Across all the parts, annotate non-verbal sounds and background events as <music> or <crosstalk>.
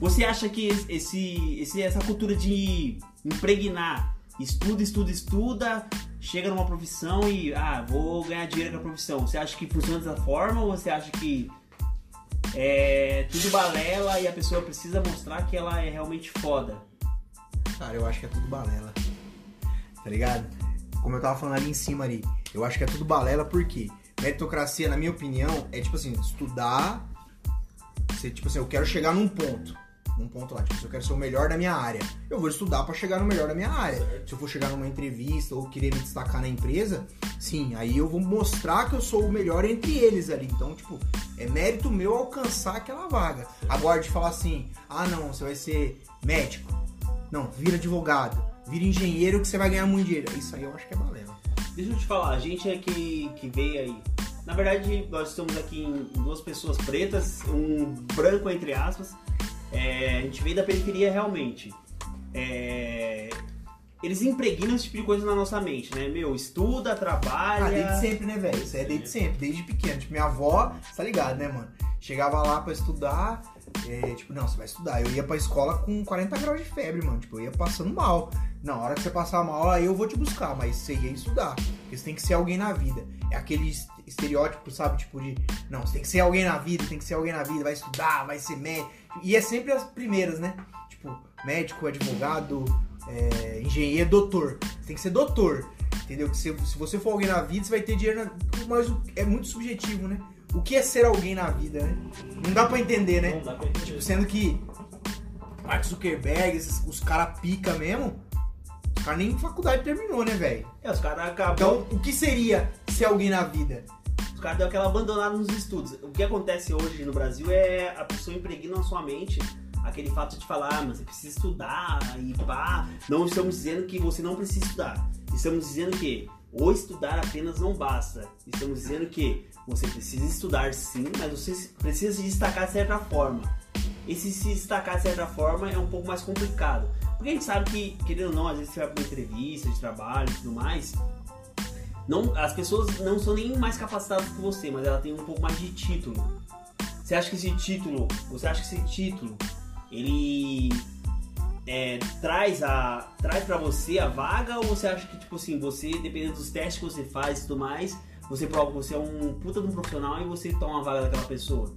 Você acha que esse, esse, essa cultura de impregnar, estuda, estuda, estuda, chega numa profissão e, ah, vou ganhar dinheiro com a profissão. Você acha que funciona dessa forma ou você acha que é tudo balela e a pessoa precisa mostrar que ela é realmente foda? Cara, eu acho que é tudo balela. Tá ligado? Como eu tava falando ali em cima ali, eu acho que é tudo balela porque meritocracia, na minha opinião, é tipo assim, estudar. Você, tipo assim, eu quero chegar num ponto num ponto lá. Tipo, se eu quero ser o melhor da minha área, eu vou estudar para chegar no melhor da minha área. Se eu for chegar numa entrevista ou querer me destacar na empresa, sim, aí eu vou mostrar que eu sou o melhor entre eles ali. Então, tipo, é mérito meu alcançar aquela vaga. Agora de falar assim, ah não, você vai ser médico. Não, vira advogado, vira engenheiro que você vai ganhar muito dinheiro. Isso aí eu acho que é balela. Deixa eu te falar, a gente é que, que veio aí. Na verdade, nós estamos aqui em duas pessoas pretas, um branco entre aspas, é, a gente veio da periferia realmente. É, eles impregnam esse tipo de coisa na nossa mente, né? Meu, estuda, trabalha. Ah, desde sempre, né, velho? Isso é desde sempre, desde pequeno. Tipo, minha avó, tá ligado, né, mano? Chegava lá pra estudar, é, tipo, não, você vai estudar. Eu ia pra escola com 40 graus de febre, mano. Tipo, eu ia passando mal. Não, a hora que você passar mal, aí eu vou te buscar, mas você ia estudar. Porque você tem que ser alguém na vida. É aquele estereótipo, sabe? Tipo, de. Não, você tem que ser alguém na vida, tem que ser alguém na vida, vai estudar, vai ser médico. E é sempre as primeiras, né? Tipo, médico, advogado, é, engenheiro, doutor. Você tem que ser doutor. Entendeu? Que se, se você for alguém na vida, você vai ter dinheiro. Na... Mas é muito subjetivo, né? O que é ser alguém na vida, né? Não dá pra entender, né? Não dá pra entender. Tipo, sendo que Mark Zuckerberg, esses, os caras pica mesmo, os caras nem faculdade terminou, né, velho? É, os caras acabam. Então, o que seria ser alguém na vida? Os caras deu aquela abandonada nos estudos. O que acontece hoje no Brasil é a pessoa impregna na sua mente aquele fato de falar, ah, mas você precisa estudar e pá. Não estamos dizendo que você não precisa estudar. Estamos dizendo que o estudar apenas não basta. Estamos dizendo que você precisa estudar sim, mas você precisa se destacar de certa forma. Esse se destacar de certa forma é um pouco mais complicado. Porque a gente sabe que, querendo ou não, às vezes você vai para uma entrevista de trabalho e tudo mais, não, as pessoas não são nem mais capacitadas que você, mas ela tem um pouco mais de título. Você acha que esse título, você acha que esse título, ele é, traz a traz para você a vaga ou você acha que tipo assim, você dependendo dos testes que você faz e tudo mais, você prova que você é um puta de um profissional e você toma a vaga daquela pessoa?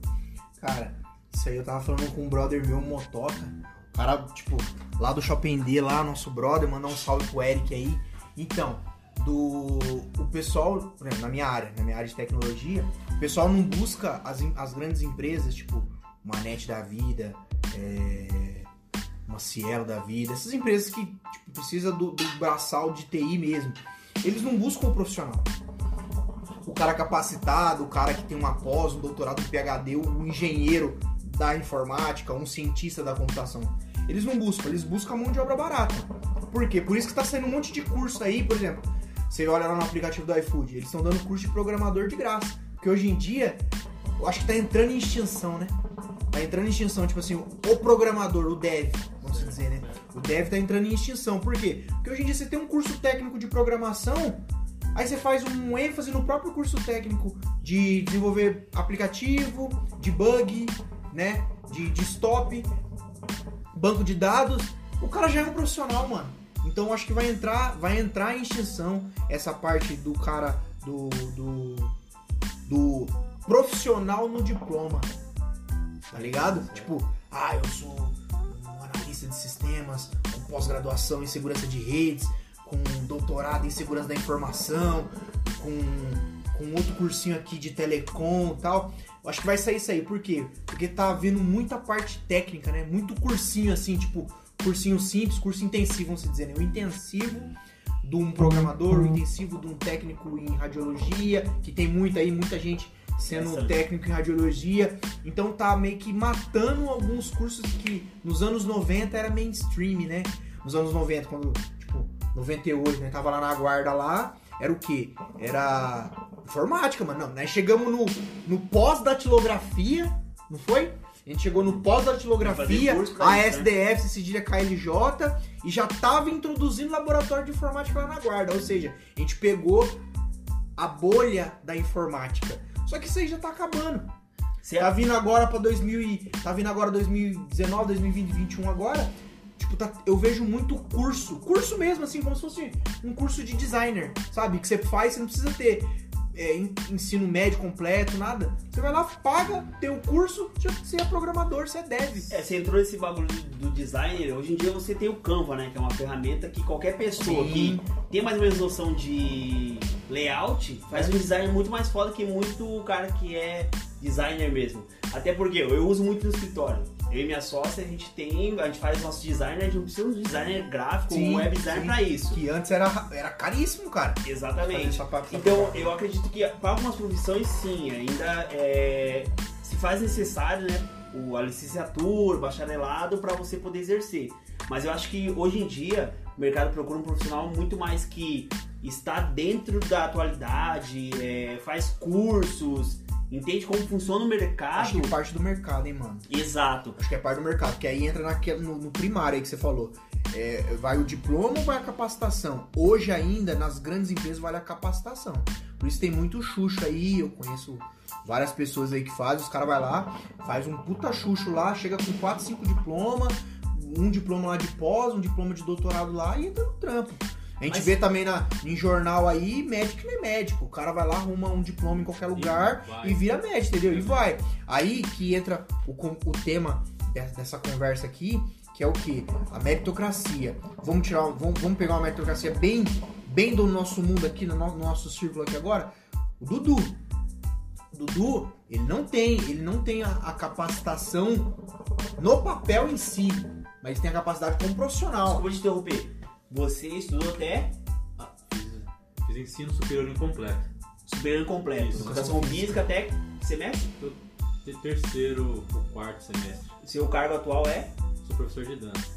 Cara, isso aí eu tava falando com um brother meu, um motoca. O cara, tipo, lá do Shopping D, lá, nosso brother, mandar um salve pro Eric aí. Então, do o pessoal, na minha área, na minha área de tecnologia, o pessoal não busca as, as grandes empresas, tipo uma NET da vida, é, uma Cielo da vida, essas empresas que tipo, precisa do, do braçal de TI mesmo. Eles não buscam o profissional. O cara capacitado, o cara que tem uma pós, um doutorado, um PhD, um engenheiro da informática, um cientista da computação. Eles não buscam, eles buscam mão de obra barata. Por quê? Por isso que está saindo um monte de curso aí, por exemplo, você olha lá no aplicativo do iFood, eles estão dando curso de programador de graça. Porque hoje em dia, eu acho que tá entrando em extinção, né? Tá entrando em extinção, tipo assim, o programador, o dev, vamos dizer, né? O dev tá entrando em extinção. Por quê? Porque hoje em dia você tem um curso técnico de programação, aí você faz um ênfase no próprio curso técnico de desenvolver aplicativo, de bug, né? De, de stop, banco de dados. O cara já é um profissional, mano. Então acho que vai entrar, vai entrar em extinção essa parte do cara do, do, do profissional no diploma. Tá ligado? Tipo, ah, eu sou um analista de sistemas, com pós-graduação em segurança de redes, com doutorado em segurança da informação, com, com outro cursinho aqui de telecom e tal. Eu acho que vai sair isso aí. Por quê? Porque tá vendo muita parte técnica, né? Muito cursinho assim, tipo, cursinho simples, curso intensivo, vamos dizer, né? O intensivo de um programador, o intensivo de um técnico em radiologia, que tem muita aí, muita gente sendo técnico em radiologia. Então tá meio que matando alguns cursos que nos anos 90 era mainstream, né? Nos anos 90, quando, tipo, 98, né? Tava lá na guarda lá, era o quê? Era informática, mano. Não, nós chegamos no, no pós-datilografia, não foi? A gente chegou no pós-datilografia, a SDF, se cedilha KLJ, e já estava introduzindo laboratório de informática lá na guarda. Ou seja, a gente pegou a bolha da informática. Só que isso aí já está acabando. Você- Tá vindo agora pra 2000 e, tá vindo agora 2019, 2020, 2021 agora. Tipo, tá- eu vejo muito curso, curso mesmo, assim, como se fosse um curso de designer, sabe? Que você faz, você não precisa ter é, en- ensino médio completo, nada. Você vai lá, paga, tem o curso, já- você é programador, você é dev. É, você entrou nesse bagulho do designer, hoje em dia você tem o Canva, né? Que é uma ferramenta que qualquer pessoa Sim. que tem mais ou menos noção de layout faz um design muito mais foda que muito cara que é designer mesmo. Até porque eu uso muito no escritório. Eu e minha sócia, a gente tem, a gente faz nosso designer, a gente não precisa de um designer gráfico, Sim, um web designer sim. pra isso. Que antes era, era caríssimo, cara. Exatamente. Essa pa- essa Então, eu acredito que para algumas profissões, sim, ainda é, se faz necessário, né, o, a licenciatura, o bacharelado para você poder exercer. Mas eu acho que hoje em dia o mercado procura um profissional muito mais que está dentro da atualidade, é, faz cursos, entende como funciona o mercado. Acho que parte do mercado, hein, mano. Exato. Acho que é parte do mercado, que aí entra naquele, no, no primário aí que você falou. É, vai o diploma ou vai a capacitação? Hoje ainda, nas grandes empresas, vale a capacitação. Por isso tem muito xuxo aí, eu conheço várias pessoas aí que fazem, os caras vai lá, faz um puta xuxo lá, chega com 4, 5 diplomas, um diploma lá de pós, um diploma de doutorado lá e entra no trampo. A gente Mas- vê também na, em jornal aí, médico não é médico. O cara vai lá, arruma um diploma em qualquer lugar vai. e vira médico, entendeu? E vai. Aí que entra o, o tema de- dessa conversa aqui, que é o que? A meritocracia. Vamos tirar, vamos, vamos pegar uma meritocracia bem, bem do nosso mundo aqui, no, no- no nosso círculo aqui agora. O Dudu. O Dudu, ele não tem, ele não tem a, a capacitação no papel em si, mas tem a capacidade como profissional. Desculpa te interromper. Você estudou até Ah, fiz, fiz ensino superior incompleto. superior completo. Isso. Educação física até que semestre? Te- Terceiro ou quarto semestre. Seu cargo atual é? Sou professor de dança.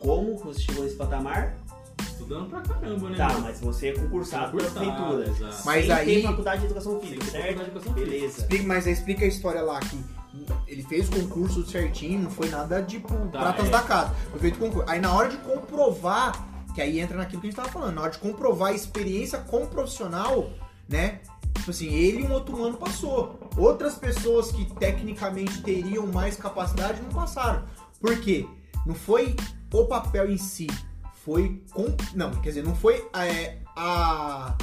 Como você chegou nesse patamar? Estudando pra caramba, né? Tá, mas você é concursado pela Concursado, prefeitura. exato. Mas Sem aí- ter faculdade de educação física, certo? faculdade de educação física. Beleza. Explica, mas aí explica a história lá que ele fez o concurso certinho, não foi nada tipo Tá, pratas é. da casa. Foi feito concurso. Aí na hora de comprovar, que aí entra naquilo que a gente tava falando, na hora de comprovar a experiência como profissional, né? Tipo assim, ele e um outro humano passou. Outras pessoas que tecnicamente teriam mais capacidade não passaram. Por quê? Não foi o papel em si, foi com. Não, quer dizer, não foi é, a.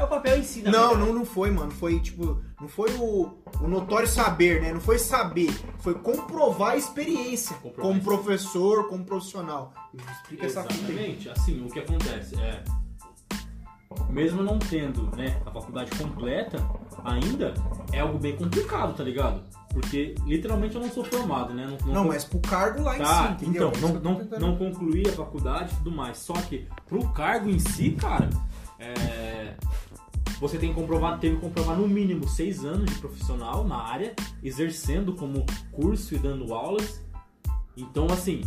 É o papel em si, na Não, verdade. não, não foi, mano. Foi tipo, não foi o, o notório saber, né? Não foi saber, foi comprovar a experiência Comprovar como isso. professor, como profissional. Explica essa fita aí. Exatamente. Assim, o que acontece é. Mesmo não tendo né, a faculdade completa, ainda é algo bem complicado, tá ligado? Porque literalmente eu não sou formado, né? Não, Não, con- mas pro cargo lá em Tá, si, entendeu? então, não, Isso que eu tô não, tentando- não concluí a faculdade e tudo mais. Só que pro cargo em si, cara, é, você tem que comprovar, teve que comprovar no mínimo seis anos de profissional na área, exercendo como curso e dando aulas. Então, assim,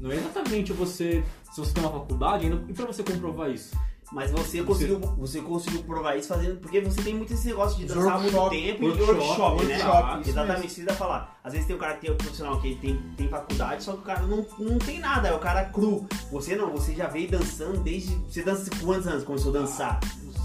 não é exatamente você. Se você tem uma faculdade, ainda, e pra você comprovar isso? Mas você Você- conseguiu, você conseguiu provar isso fazendo. Porque você tem muito esse negócio de dançar há muito workshop, tempo e workshop, workshop, né? workshop, isso Exatamente, isso ia falar. Às vezes tem o cara que tem o profissional que tem, tem faculdade, só que o cara não, não tem nada, é o cara cru. Você não, você já veio dançando desde. Você dança com quantos anos começou a dançar? Uns,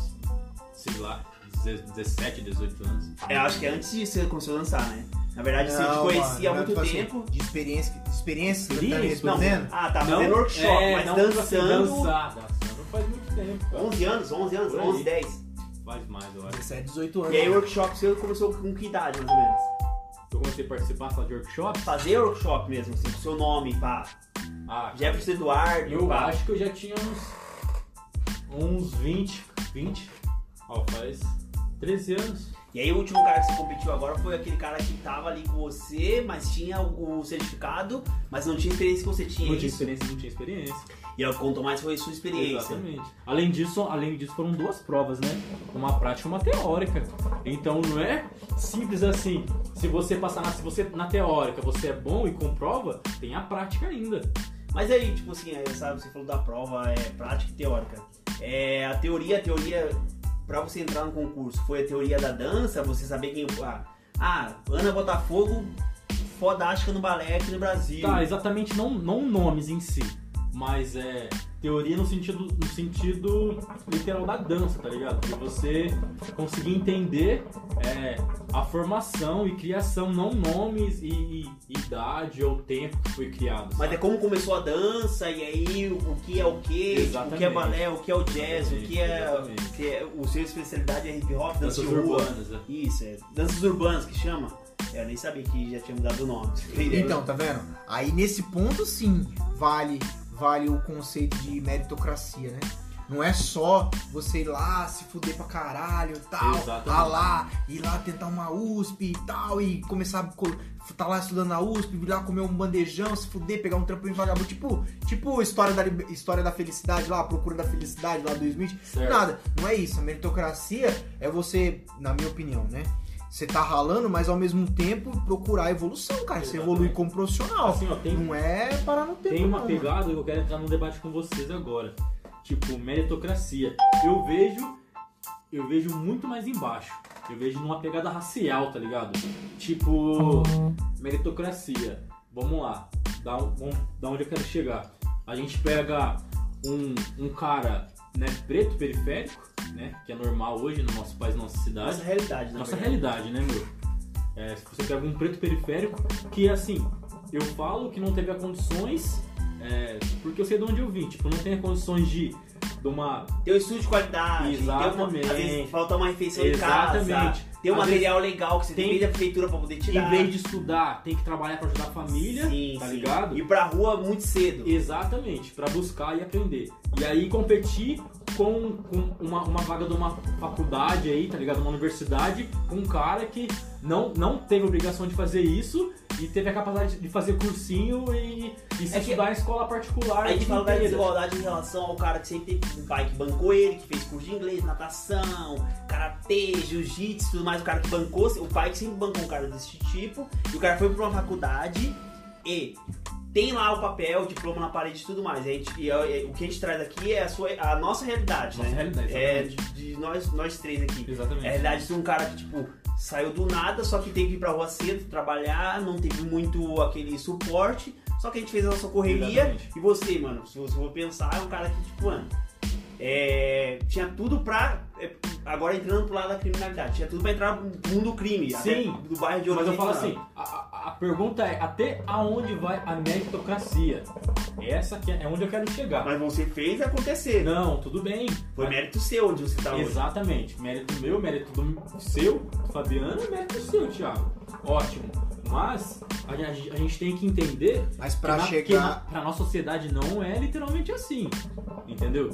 sei lá, 17, 18 anos. É, acho que é antes disso você começou a dançar, né? Na verdade, você te Não, conhecia há muito tipo assim, tempo. de experiência, de experiência, você tá me Experiência, Não, respondendo? ah, tá Não, fazendo workshop, é, mas não, dançando. assim, Dançar, dançando faz muito tempo. cara. 11 anos, 11 anos, Por aí. 11, 10. Faz mais, eu acho. 17, 18 anos. E aí o workshop você começou com que idade, mais ou menos? Eu comecei a participar só de workshop. Fazer workshop mesmo, assim, com seu nome, pá. Ah, Jefferson Eduardo, eu pá. acho que eu já tinha uns. uns 20. 20? Ó, faz 13 anos. E aí o último cara que você competiu agora foi aquele cara que tava ali com você, mas tinha o certificado, mas não tinha experiência que você tinha. Não tinha isso? experiência, não tinha experiência. E o que contou mais foi sua experiência. Exatamente. Além disso, além disso, foram duas provas, né? Uma prática e uma teórica. Então não é simples assim. Se você passar na, se você, na teórica você é bom e comprova, tem a prática ainda. Mas aí, tipo assim, é, sabe, você falou da prova, é prática e teórica. É, a teoria, a teoria, pra você entrar no concurso, foi a teoria da dança, você saber quem. Ah, ah Ana Botafogo, fodástica no balé aqui no Brasil. Tá, exatamente não, não nomes em si, mas é teoria no sentido, no sentido literal da dança, tá ligado? De você conseguir entender é, a formação e criação, não nomes e, e idade ou tempo que foi criado. Mas sabe? é como começou a dança, e aí o que é o que, o que é balé, o que é o jazz, o que é. Que é o seu especialidade é hip hop, dança Danças rua. urbanas, né? Isso, é. Danças urbanas que chama? É, Eu nem sabia que já tinha mudado o nome. Então, tá vendo? Aí nesse ponto sim vale vale o conceito de meritocracia, né? Não é só você ir lá se fuder pra caralho e tal, Exatamente. ralar, ir lá tentar uma USP e tal, e começar a tá lá estudando na USP, vir lá comer um bandejão, se fuder, pegar um trampo em vagabundo, tipo, tipo história da, história da felicidade lá, a procura da felicidade lá do Smith. Certo. Nada, não é isso. A meritocracia é você, na minha opinião, né? Você tá ralando, mas ao mesmo tempo procurar evolução, cara. Você evoluir como profissional. Assim, ó, tem, Não é parar no tempo. tem uma não, pegada que eu quero entrar num debate com vocês agora. Tipo, meritocracia. Eu vejo. Eu vejo muito mais embaixo. Eu vejo numa pegada racial, tá ligado? Tipo, meritocracia. Vamos lá. Da, um- da onde eu quero chegar. A gente pega um, um cara né, preto periférico, né? Que é normal hoje no nosso país, na nossa cidade. Nossa realidade, né? Nossa realidade, né, meu? É, se você pega um preto periférico, que assim, eu falo que não teve condições, é, porque eu sei de onde eu vim, tipo, não tem condições de, de uma. Ter um estudo de qualidade, ter uma, Exatamente. às vezes falta uma refeição em Exatamente. Ter um Às material legal que você tem- tem da prefeitura pra poder te Em vez de estudar, tem que trabalhar pra ajudar a família, Sim, tá sim. ligado? Ir pra rua muito cedo. Exatamente, pra buscar e aprender. E aí competir com, com uma, uma vaga de uma faculdade aí, tá ligado? Uma universidade, com um cara que não, não teve obrigação de fazer isso e teve a capacidade de fazer cursinho e, e se É estudar em escola particular. A gente fala da desigualdade em relação ao cara que sempre teve um pai que bancou ele, que fez curso de inglês, natação, karatê, jiu-jitsu e tudo mais. O cara que bancou, o pai que sempre bancou um cara desse tipo, e o cara foi pra uma faculdade e tem lá o papel, o diploma na parede e tudo mais. Gente, e é- é- o que a gente traz aqui é a, sua, a nossa realidade, Nossa né? realidade, É de, de nós, nós três aqui. Exatamente. É a realidade de um cara que, tipo, saiu do nada, só que teve que ir pra rua cedo, trabalhar, não teve muito aquele suporte, só que a gente fez a nossa correria. Exatamente. E você, mano, se você for pensar, é um cara que, tipo, mano, é, tinha tudo pra. É, agora entrando pro lado da criminalidade, tinha tudo pra entrar no mundo do crime, Sim, do bairro de Mas eu origem falo assim, a, a- pergunta é até aonde vai a meritocracia? Essa que é onde eu quero chegar. Mas você fez acontecer. Não, tudo bem. Foi mérito seu onde você tá hoje. Exatamente. Mérito meu, mérito do seu, Fabiano, mérito seu, Thiago. Ótimo. Mas a, gente- a gente tem que entender Mas pra que, na, que chegar. na, pra nossa sociedade não é literalmente assim. Entendeu?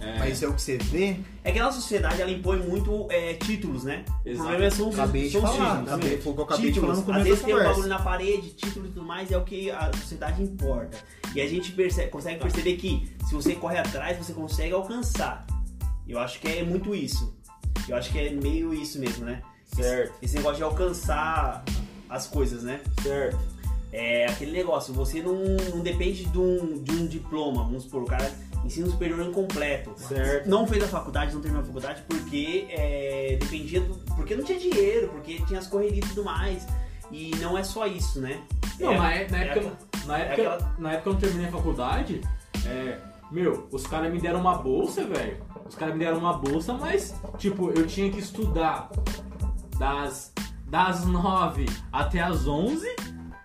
É, Mas é o que você vê. É que a nossa sociedade ela impõe muito é, títulos, né? O Exato. problema são Acabei de são os falar. títulos. Acabei, foi o que eu acabei de falar títulos. no começo Às vezes tem um bagulho na parede, título e tudo mais, é o que a sociedade importa. E a gente percebe- consegue perceber que se você corre atrás, você consegue alcançar. Eu acho que é muito isso. Eu acho que é meio isso mesmo, né? Certo. Esse negócio de alcançar as coisas, né? certo. É aquele negócio, você não, não depende de um, de um diploma, vamos supor, o cara ensino superior incompleto. Certo. Não fez a faculdade, não terminou a faculdade porque é, dependia do. Porque não tinha dinheiro, porque tinha as correrias e tudo mais. E não é só isso, né? Não, é, na, é- na é época, aquela- na, é época, aquela- na época eu não terminei a faculdade, é, meu, os caras me deram uma bolsa, velho. Os caras me deram uma bolsa, mas, tipo, eu tinha que estudar das, das 9 até as 11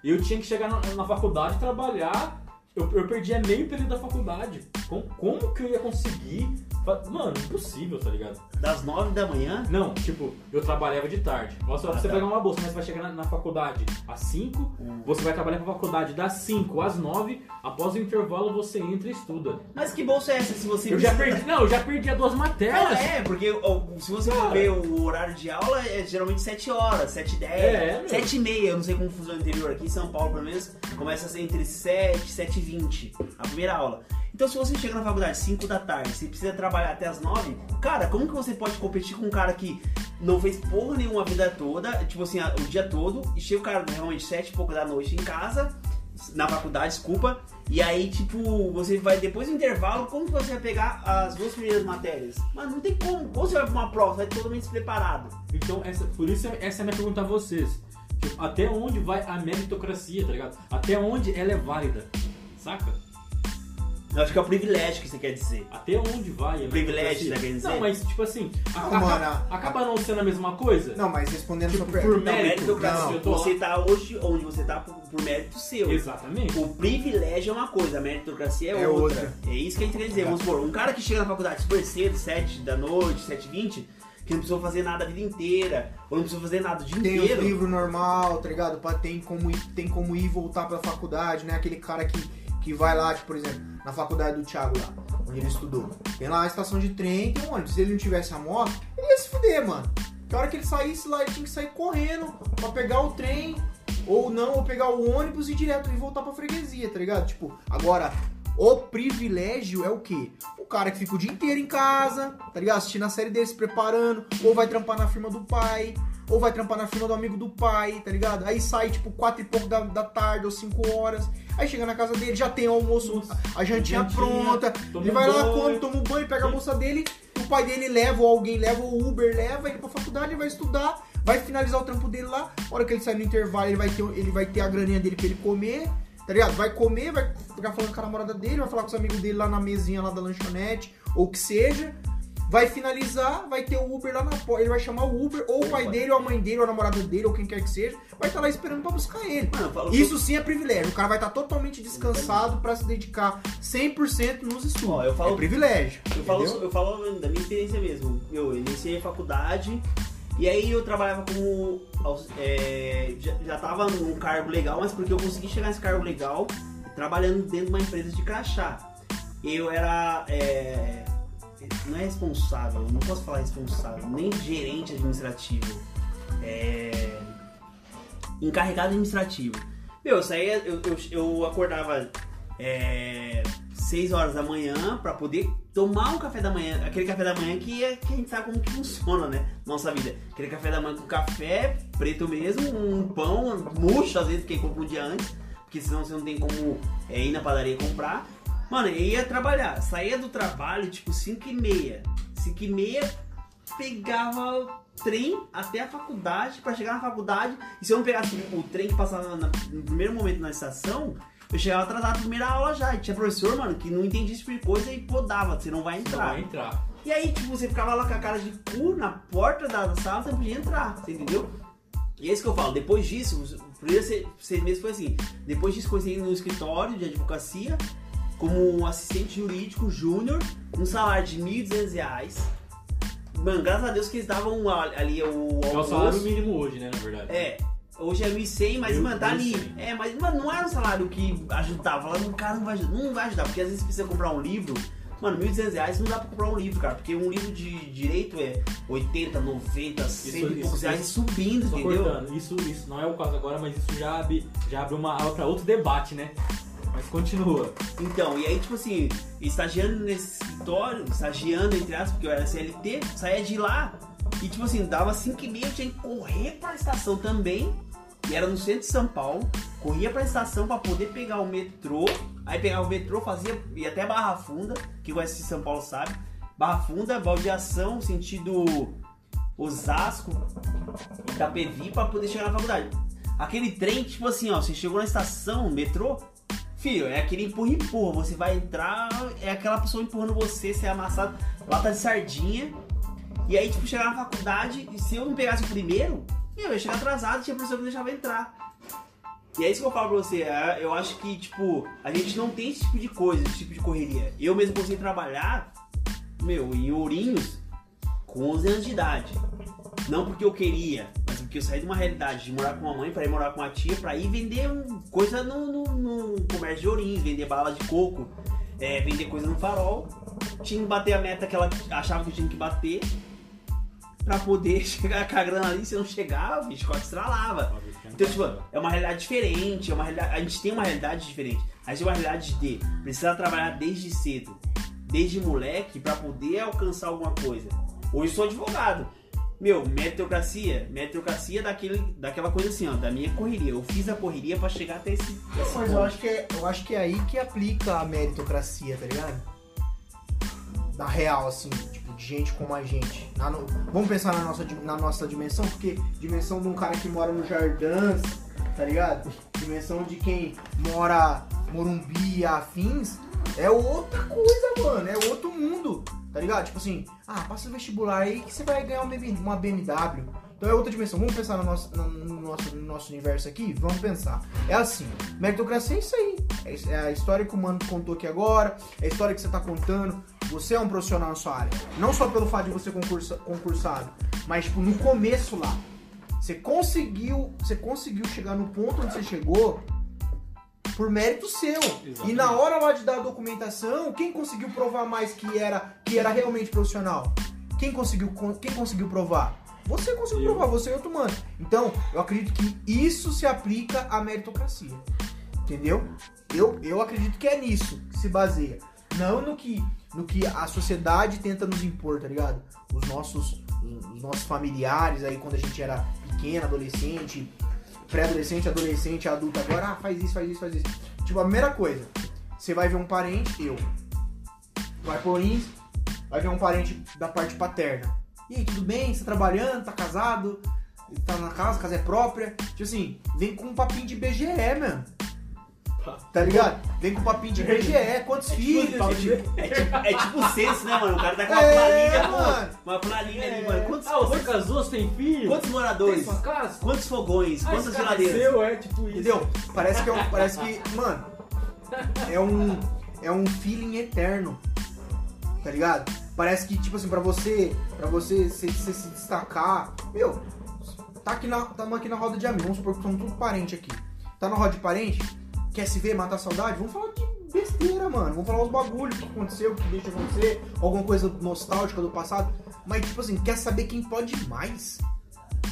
e eu tinha que chegar na, na faculdade trabalhar. Eu, eu perdia meio período da faculdade. Com- como que eu ia conseguir? Mano, impossível, tá ligado? das nove da manhã. Não, tipo, eu trabalhava de tarde. Você, Ah, você tá. pegar uma bolsa, mas você vai chegar na, na faculdade às 5, Hum. você vai trabalhar pra faculdade das 5 às 9, após o intervalo você entra e estuda. Mas que bolsa é essa se você Eu já perdi, não, eu já perdi as duas matérias. Ah, é, porque se você for ver o horário de aula, é geralmente 7 horas, 7 e 10, É. 7 e meia, eu não sei como funciona no interior, aqui em São Paulo pelo menos, começa a ser entre 7 e 7 e 20, a primeira aula. Então se você chega na faculdade 5 da tarde, você precisa trabalhar até as 9, cara, como que você pode competir com um cara que não fez porra nenhuma a vida toda, tipo assim, o dia todo, e chega o cara realmente 7 e pouco da noite em casa, na faculdade, desculpa, e aí, tipo, você vai, depois do intervalo, como que você vai pegar as duas primeiras matérias? Mas não tem como. Ou você vai pra uma prova, vai totalmente despreparado. Então, essa, por isso, essa é a minha pergunta a vocês. Tipo, até onde vai a meritocracia, tá ligado? Até onde ela é válida, saca? Eu acho que é o privilégio que você quer dizer. Até onde vai? a Privilégio, meritocracia? tá querendo dizer? Não, mas tipo assim, a- Não, acaba, mano, a- acaba não sendo a mesma coisa? Não, mas respondendo Tipo, a sua pergunta. por Não, mérito. Não, eu tô lá. você tá hoje onde você tá por, por mérito seu. Exatamente. O privilégio é uma coisa, a meritocracia é, É outra. outra. É isso que a gente quer dizer. Vamos supor, um cara que chega na faculdade super cedo, 7 da noite, 7 h 20 que não precisou fazer nada a vida inteira, ou não precisou fazer nada o dia Tem inteiro. livros normal, tá ligado? Pra- Tem como, ir, tem como ir e voltar pra faculdade, né? Aquele cara que, que vai lá, tipo, por exemplo, na faculdade do Thiago lá, onde ele estudou. Tem lá a estação de trem, tem um ônibus. Se ele não tivesse a moto, ele ia se fuder, mano. Que hora que ele saísse lá, ele tinha que sair correndo pra pegar o trem, ou não, ou pegar o ônibus e ir direto e voltar pra freguesia, tá ligado? Tipo, agora, o privilégio é o quê? O cara que fica o dia inteiro em casa, tá ligado? Assistindo a série dele, se preparando, ou vai trampar na firma do pai, ou vai trampar na firma do amigo do pai, tá ligado? Aí sai tipo quatro e pouco da, da tarde ou cinco horas. Aí chega na casa dele, já tem o almoço, a jantinha, Jantinha, pronta. Ele vai lá, banho. come, toma um banho, pega a bolsa dele, o pai dele leva, ou alguém leva, ou o Uber leva ele pra faculdade, ele vai estudar, vai finalizar o trampo dele lá. A hora que ele sai no intervalo, ele vai ter, ele vai ter a graninha dele pra ele comer. Tá ligado? Vai comer, vai ficar falando com a namorada dele, vai falar com os amigos dele lá na mesinha lá da lanchonete, ou o que seja. Vai finalizar, vai ter o Uber lá na porta. Ele vai chamar o Uber, ou o pai dele, ou a mãe dele, ou a namorada dele, ou quem quer que seja, vai estar lá esperando pra buscar ele. Mano, Isso sim é privilégio. O cara vai estar totalmente descansado pra se dedicar 100% nos estudos. Ó, eu falo- é privilégio. Eu falo, eu falo da minha experiência mesmo. Eu iniciei a faculdade e aí eu trabalhava como. é, já, já tava num cargo legal, mas porque eu consegui chegar nesse cargo legal trabalhando dentro de uma empresa de crachá. Eu era. é, não é responsável, não posso falar responsável, nem gerente administrativo. É, encarregado administrativo. Meu, eu saía, eu, eu, eu acordava é, 6 horas da manhã pra poder tomar um café da manhã. Aquele café da manhã que, é, que a gente sabe como que funciona, né? Nossa vida. Aquele café da manhã com café, preto mesmo, um pão, murcho, às vezes, quem compra um dia antes. Porque senão você não tem como é, ir na padaria comprar. Mano, eu ia trabalhar. Saía do trabalho, tipo, 5 e meia. 5 e meia, pegava trem até a faculdade para chegar na faculdade. E se eu não pegasse o trem que passava na- no primeiro momento na estação, eu chegava atrasado na primeira aula já. E tinha professor, mano, que não entendia esse tipo de coisa e podava, você não vai Não entrar. vai entrar. E aí, tipo, você ficava lá com a cara de cu na porta da sala, você não podia entrar, você entendeu? E é isso que eu falo, depois disso, os primeiros se- seis meses foi assim. Depois disso, comecei no escritório de advocacia, como um assistente jurídico júnior, um salário de 1.200 reais. Mano, graças a Deus que eles davam ali o É o almoço. salário mínimo hoje, né, na verdade. É, hoje é 1.100, mas, mano, tá ali. 1.100. É, mas, mano, não era um salário que ajudava. O cara não vai, ajudar- não vai ajudar, porque às vezes você precisa comprar um livro. Mano, 1.200 reais não dá pra comprar um livro, cara, porque um livro de direito é 80, 90, 100 e isso- poucos reais e isso- subindo, entendeu? cortando, isso, isso não é o caso agora, mas isso já abre, já abre uma para outro debate, né? Mas continua. Então, e aí, tipo assim, estagiando nesse escritório, estagiando entre aspas, porque eu era CLT, saía de lá e, tipo assim, dava 5 e meia, eu tinha que correr pra estação também, e era no centro de São Paulo, corria pra estação pra poder pegar o metrô, aí pegava o metrô, fazia, ia até Barra Funda, que conhece São Paulo sabe, Barra Funda, baldeação, sentido Osasco, Itapevi, pra poder chegar na faculdade. Aquele trem, tipo assim, ó, você chegou na estação, metrô, Filho, é aquele empurra empurra. Você vai entrar, é aquela pessoa empurrando você, você é amassado, lata de sardinha. E aí, tipo, chegar na faculdade, e se eu não pegasse o primeiro, meu, eu ia chegar atrasado, tinha professor que deixava entrar. E é isso que eu falo pra você, é, eu acho que, tipo, a gente não tem esse tipo de coisa, esse tipo de correria. Eu mesmo consegui trabalhar, meu, em Ourinhos, com 11 anos de idade. Não porque eu queria, porque eu saí de uma realidade de morar com a mãe para ir morar com a tia para ir vender um- coisa no, no- no comércio de ourinhos, vender bala de coco, é, vender coisa no farol. Tinha que bater a meta que ela achava que tinha que bater para poder <laughs> chegar com a grana ali. Se não chegava, o bicho estralava. Então, tipo, é uma realidade diferente, é uma realidade, a gente tem uma realidade diferente. A gente tem uma realidade de precisar trabalhar desde cedo, desde moleque, pra poder alcançar alguma coisa. Hoje eu sou advogado. Meu, meritocracia, meritocracia daquele, daquela coisa assim, ó, da minha correria. Eu fiz a correria pra chegar até esse. esse Mas ponto. eu acho, que é, eu acho que é aí que aplica a meritocracia, tá ligado? Da real, assim, tipo, de gente como a gente. Na no- vamos pensar na nossa, na nossa dimensão, porque dimensão de um cara que mora no Jardins, tá ligado? Dimensão de quem mora Morumbi e afins, É outra coisa, mano. É outro mundo. Tá ligado? Tipo assim, ah, passa o vestibular aí que você vai ganhar uma BM uma BMW. Então é outra dimensão. Vamos pensar no nosso, no, no nosso, no nosso universo aqui? Vamos pensar. É assim, meritocracia é isso aí. É É a história que o mano contou aqui agora, é a história que você tá contando. Você é um profissional na sua área. Não só pelo fato de você concursa, concursado, mas tipo, no começo lá. Você conseguiu, você conseguiu chegar no ponto onde você chegou por mérito seu. Exatamente. E na hora lá de dar a documentação, quem conseguiu provar mais que era que era realmente profissional? Quem conseguiu con- quem conseguiu provar? Você conseguiu Eu. provar, você e outro mano. Então, eu acredito que isso se aplica à meritocracia. Entendeu? Eu, eu acredito que é nisso que se baseia. Não no que, no que a sociedade tenta nos impor, tá ligado? Os nossos, os nossos familiares aí quando a gente era pequeno, adolescente, pré-adolescente, adolescente, adulto, agora, ah, faz isso, faz isso, faz isso. Tipo, a primeira coisa, você vai ver um parente, eu. Vai pro INS, vai ver um parente da parte paterna. E aí, tudo bem? Você tá trabalhando? Tá casado? Tá na casa, casa é própria? Tipo assim, vem com um papinho de BGE, mano. Tá ligado? Vem com papinho de BGE, quantos filhos? É tipo, é tipo, é tipo o censo, né, mano? O cara tá com uma É, planilha, mano. Uma planilha ali, É. mano. Quantos, Ah, você quantos, casou, você tem filho? quantos moradores? Tem sua casa? Quantos fogões? Ah, Quantas geladeiras? é seu, é tipo isso. Entendeu? Parece que é um. Parece que. Mano, é um. É um feeling eterno. Tá ligado? Parece que, tipo assim, pra você. Pra você se, se, se destacar. Meu, tá aqui na. Tamo aqui na roda de amigos. Vamos supor que somos tudo parente aqui. Tá na roda de parente, quer se ver, matar a saudade? Vamos falar de besteira, mano. Vamos falar os bagulhos, o que aconteceu, o que deixa de acontecer, alguma coisa nostálgica do passado. Mas, tipo assim, quer saber quem pode mais?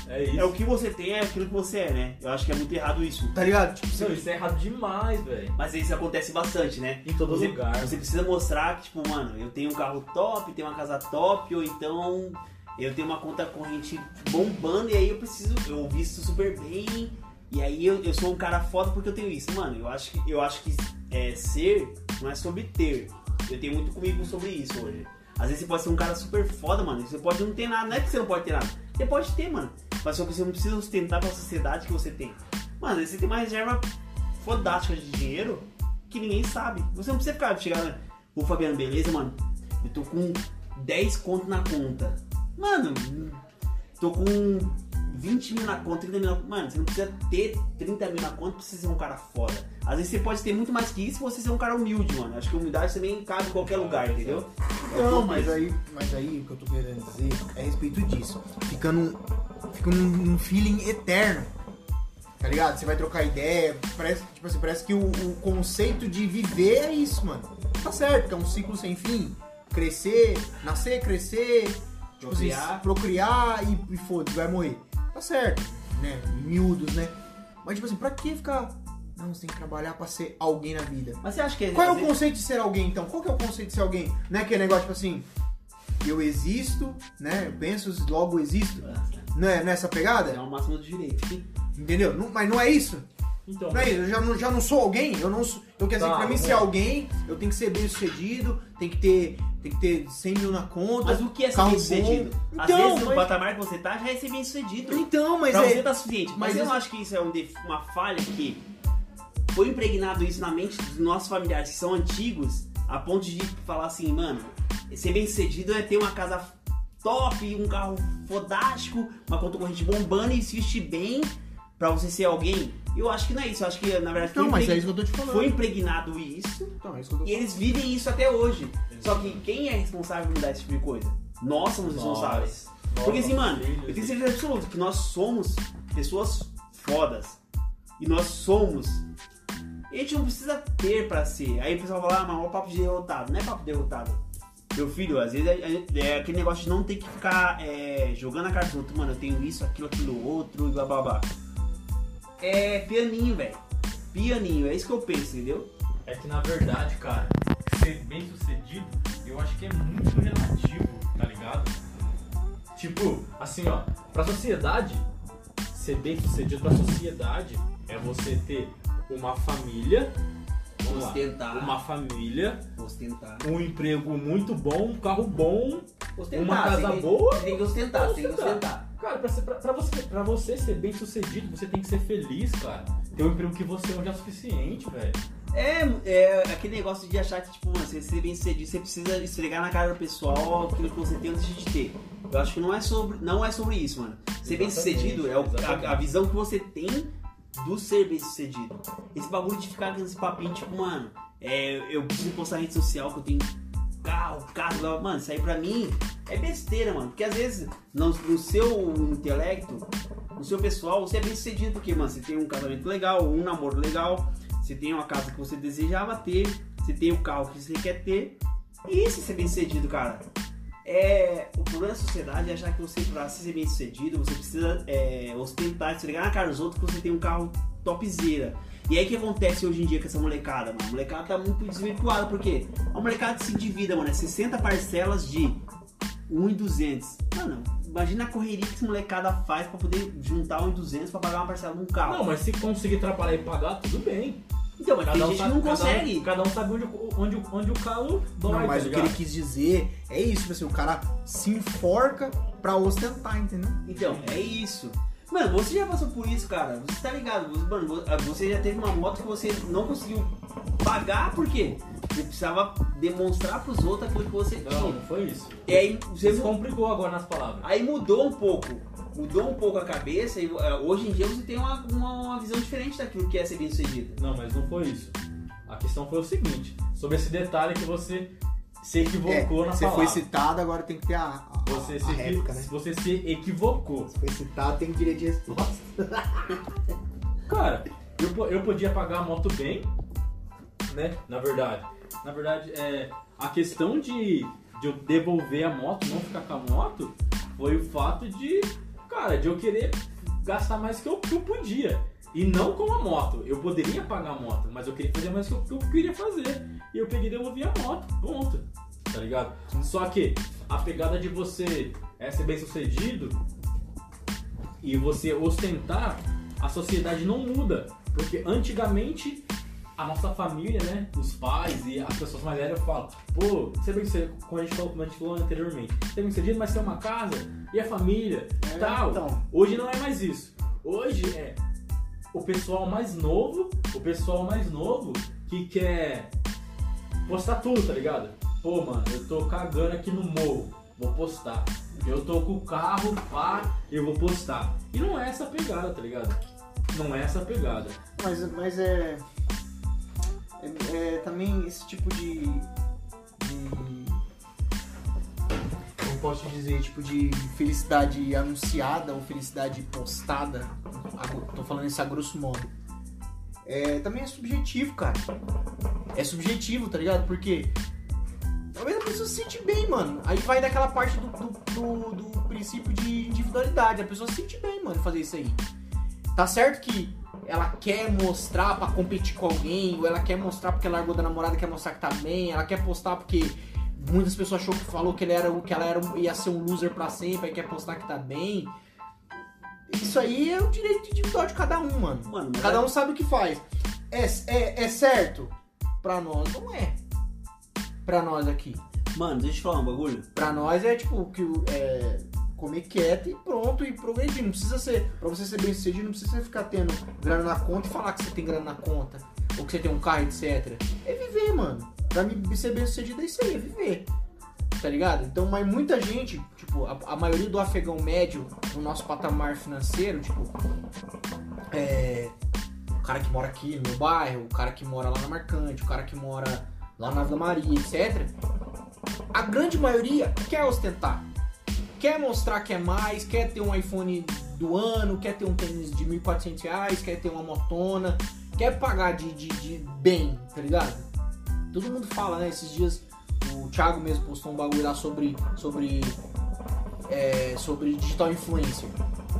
É isso. É o que você tem, é aquilo que você é, né? Eu acho que é muito errado isso. Tá ligado? Tipo, Não, você, isso é errado demais, velho. Mas isso acontece bastante, né? Em todo você, lugar. Você precisa mostrar que, tipo, mano, eu tenho um carro top, tenho uma casa top, ou então eu tenho uma conta corrente bombando e aí eu preciso, eu visto super bem, e aí eu, eu sou um cara foda porque eu tenho isso. Mano, eu acho que, eu acho que é, ser não é sobre ter. Eu tenho muito comigo sobre isso hoje. Às vezes você pode ser um cara super foda, mano, você pode não ter nada. Não é que você não pode ter nada. Você pode ter, mano. Mas só que você não precisa sustentar pra sociedade que você tem. Mano, você tem uma reserva fodástica de dinheiro que ninguém sabe. Você não precisa ficar chegar, né? Ô Fabiano, beleza, mano? Eu tô com 10 conto na conta. Mano, tô com 20 mil na conta, 30 mil na conta. Mano, você não precisa ter 30 mil na conta pra você ser um cara foda. Às vezes você pode ter muito mais que isso se você ser um cara humilde, mano. Acho que humildade também cabe em qualquer lugar, entendeu? Não, mas aí, mas aí o que eu tô querendo dizer é a respeito disso. Fica num, fica num, feeling eterno. Tá ligado? Você vai trocar ideia. Parece, tipo assim, parece que o, o conceito de viver é isso, mano. Tá certo, que é um ciclo sem fim. Crescer, nascer, crescer, tipo assim, Procriar. procriar e, e foda-se, vai morrer. Tá certo, né? Miúdos, né? Mas tipo assim, pra que ficar. Não, você tem que trabalhar pra ser alguém na vida. Mas você acha que Qual é o vezes- conceito de ser alguém, então? Qual que é o conceito de ser alguém? Não é aquele negócio, tipo assim, eu existo, né? Eu penso, logo existo. Não é nessa É pegada? o máximo do direito. Entendeu? Não- mas não é isso. Então, é isso. Eu já não, já não sou alguém. Eu não sou, eu quero dizer Tá, que pra mim ser alguém, eu tenho que ser bem sucedido, tem que ter, tem que ter 100 mil na conta. Mas o que é ser bem sucedido? bom. Às Então, vezes, no mas- patamar que você tá, já é ser bem sucedido. Então, mas pra é. você tá suficiente. Mas, mas eu não acho que isso é um def- uma falha que foi impregnado isso na mente dos nossos familiares que são antigos, a ponto de falar assim, mano, ser bem sucedido é ter uma casa top, um carro fodástico, uma conta corrente bombando e se vestir bem pra você ser alguém. Eu acho que não é isso. Eu acho que, na verdade, Não, foi, mas impreg- é isso que eu tô te falando. foi impregnado isso Então, é isso que eu tô e eles vivem isso até hoje. Só que quem é responsável por mudar esse tipo de coisa? Nós somos responsáveis. Nós, Porque assim, mano, filhos. eu tenho certeza absoluta que nós somos pessoas fodas. E nós somos. E a gente não precisa ter pra ser. Aí o pessoal fala, ah, mas é papo de derrotado. Não é papo de derrotado. Meu filho, às vezes é, é- aquele negócio de não ter que ficar é, jogando a cara dos outros. Mano, eu tenho isso, aquilo, aquilo, outro e blá blá blá. É pianinho, velho. Pianinho, é isso que eu penso, entendeu? É que na verdade, cara, ser bem sucedido, eu acho que é muito relativo, tá ligado? Tipo, assim, ó, pra sociedade, ser bem sucedido pra sociedade é você ter uma família, vamos lá, Ostentar. uma família, Ostentar. um emprego muito bom, um carro bom, Ostentar, Uma casa tem boa, tem que ostentar, tem que ostentar. Cara, pra, ser- pra- pra você, pra você ser bem sucedido, você tem que ser feliz, cara. Ter um emprego que você é o suficiente, velho. É, é aquele negócio de achar que, tipo, mano, você ser bem sucedido, você precisa esfregar na cara do pessoal aquilo que você tem antes de ter. Eu acho que não é sobre, não é sobre isso, mano. Ser bem sucedido é o- a, a visão que você tem do ser bem sucedido. Esse bagulho de ficar com esse papinho, tipo, mano, é, eu preciso postar rede social que eu tenho carro, carro, mano, isso aí pra mim é besteira, mano. Porque às vezes, no, no seu intelecto, no seu pessoal, você é bem sucedido, porque, mano, você tem um casamento legal, um namoro legal, você tem uma casa que você desejava ter, você tem o carro que você quer ter, e isso é bem sucedido, cara. É, o problema da sociedade é achar que você, pra ser bem sucedido, você precisa é, ostentar, esfregar na cara dos outros que você tem um carro topzera. E aí o que acontece hoje em dia com essa molecada, mano? A molecada tá muito desvirtuada, porque a molecada se endivida, mano. É 60 parcelas de 1,200. Mano, imagina a correria que essa molecada faz pra poder juntar 1,200 pra pagar uma parcela num carro. Não, mas se conseguir trabalhar e pagar, tudo bem. então, mas tem gente que sabe, não cada um- consegue. Cada um, sabe onde, onde, onde o calo dói, Não, mas tá o que ele quis dizer é isso, tipo assim, o cara se enforca pra ostentar, entendeu? Então, é isso. Mano, você já passou por isso, cara. Você tá ligado? Você- Mano, vo- você já teve uma moto que você não conseguiu pagar, por quê? Você precisava demonstrar pros outros aquilo que você Não, tinha. não foi isso. E aí você Você complicou agora nas palavras. Aí mudou um pouco. Mudou um pouco a cabeça e eh, hoje em dia você tem uma, uma, uma visão diferente daquilo que é ser bem sucedido. Não, mas não foi isso. A questão foi o seguinte, sobre esse detalhe que você se equivocou na É, você palavra. foi citado, agora tem que ter a, a, Você, a se, réplica, né? você se equivocou. Se foi citado, tem direito de resposta. Cara, eu, eu podia pagar a moto bem, né? Na verdade. Na verdade, é, a questão de, de eu devolver a moto, não ficar com a moto, foi o fato de, cara, de eu querer gastar mais que eu, que eu podia. E não com a moto. Eu poderia pagar a moto, mas eu queria fazer mais que eu, que eu queria fazer. E eu peguei e devolvi a moto. Ponto. Tá ligado? Só que a pegada de você é ser bem sucedido e você ostentar, a sociedade não muda. Porque antigamente a nossa família, né? Os pais e as pessoas mais velhas falam, pô, você bem sucedido, como a gente falou, como a gente falou anteriormente, você bem sucedido, mas tem uma casa e a família É, tal. então. Hoje não é mais isso. Hoje é o pessoal mais novo, o pessoal mais novo que quer postar tudo, tá ligado? Pô, mano, eu tô cagando aqui no morro, vou postar. Eu tô com o carro, pá, eu vou postar. E não é essa pegada, tá ligado? Não é essa pegada. Mas, mas é, é, é Também esse tipo de. de como posso dizer? Tipo de felicidade anunciada ou felicidade postada. Tô falando isso a grosso modo. É, também é subjetivo, cara. É subjetivo, tá ligado? Porque. Talvez a pessoa se sente bem, mano. Aí vai daquela parte do, do, do- do princípio de individualidade. A pessoa se sente bem, mano, fazer isso aí. Tá certo que ela quer mostrar pra competir com alguém, ou ela quer mostrar porque largou da namorada, quer mostrar que tá bem, ela quer postar porque muitas pessoas achou que falou que ele era que ela era, ia ser um loser pra sempre, aí quer postar que tá bem. Isso aí é o direito individual de cada um, mano. Mano, Cada é- um sabe o que faz. É, é, é certo? Pra nós não é. Pra nós aqui. Mano, deixa eu te falar um bagulho. Pra nós é tipo que é, comer quieto e pronto e progredir. Não precisa ser. Pra você ser bem sucedido, não precisa ficar tendo grana na conta e falar que você tem grana na conta. Ou que você tem um carro, etc. É viver, mano. Pra mim ser bem sucedido é isso aí, é viver. Tá ligado? Então, mas muita gente, tipo, a, a maioria do afegão médio no nosso patamar financeiro, tipo, é. O cara que mora aqui no meu bairro, o cara que mora lá na Marcante, o cara que mora lá na Vila Maria, etc a grande maioria quer ostentar. Quer mostrar que é mais, quer ter um iPhone do ano, quer ter um tênis de 1.400 reais, quer ter uma motona, quer pagar de, de, de bem, tá ligado? Todo mundo fala, né? Esses dias Thiago mesmo postou um bagulho lá sobre, sobre, é, sobre digital influencer,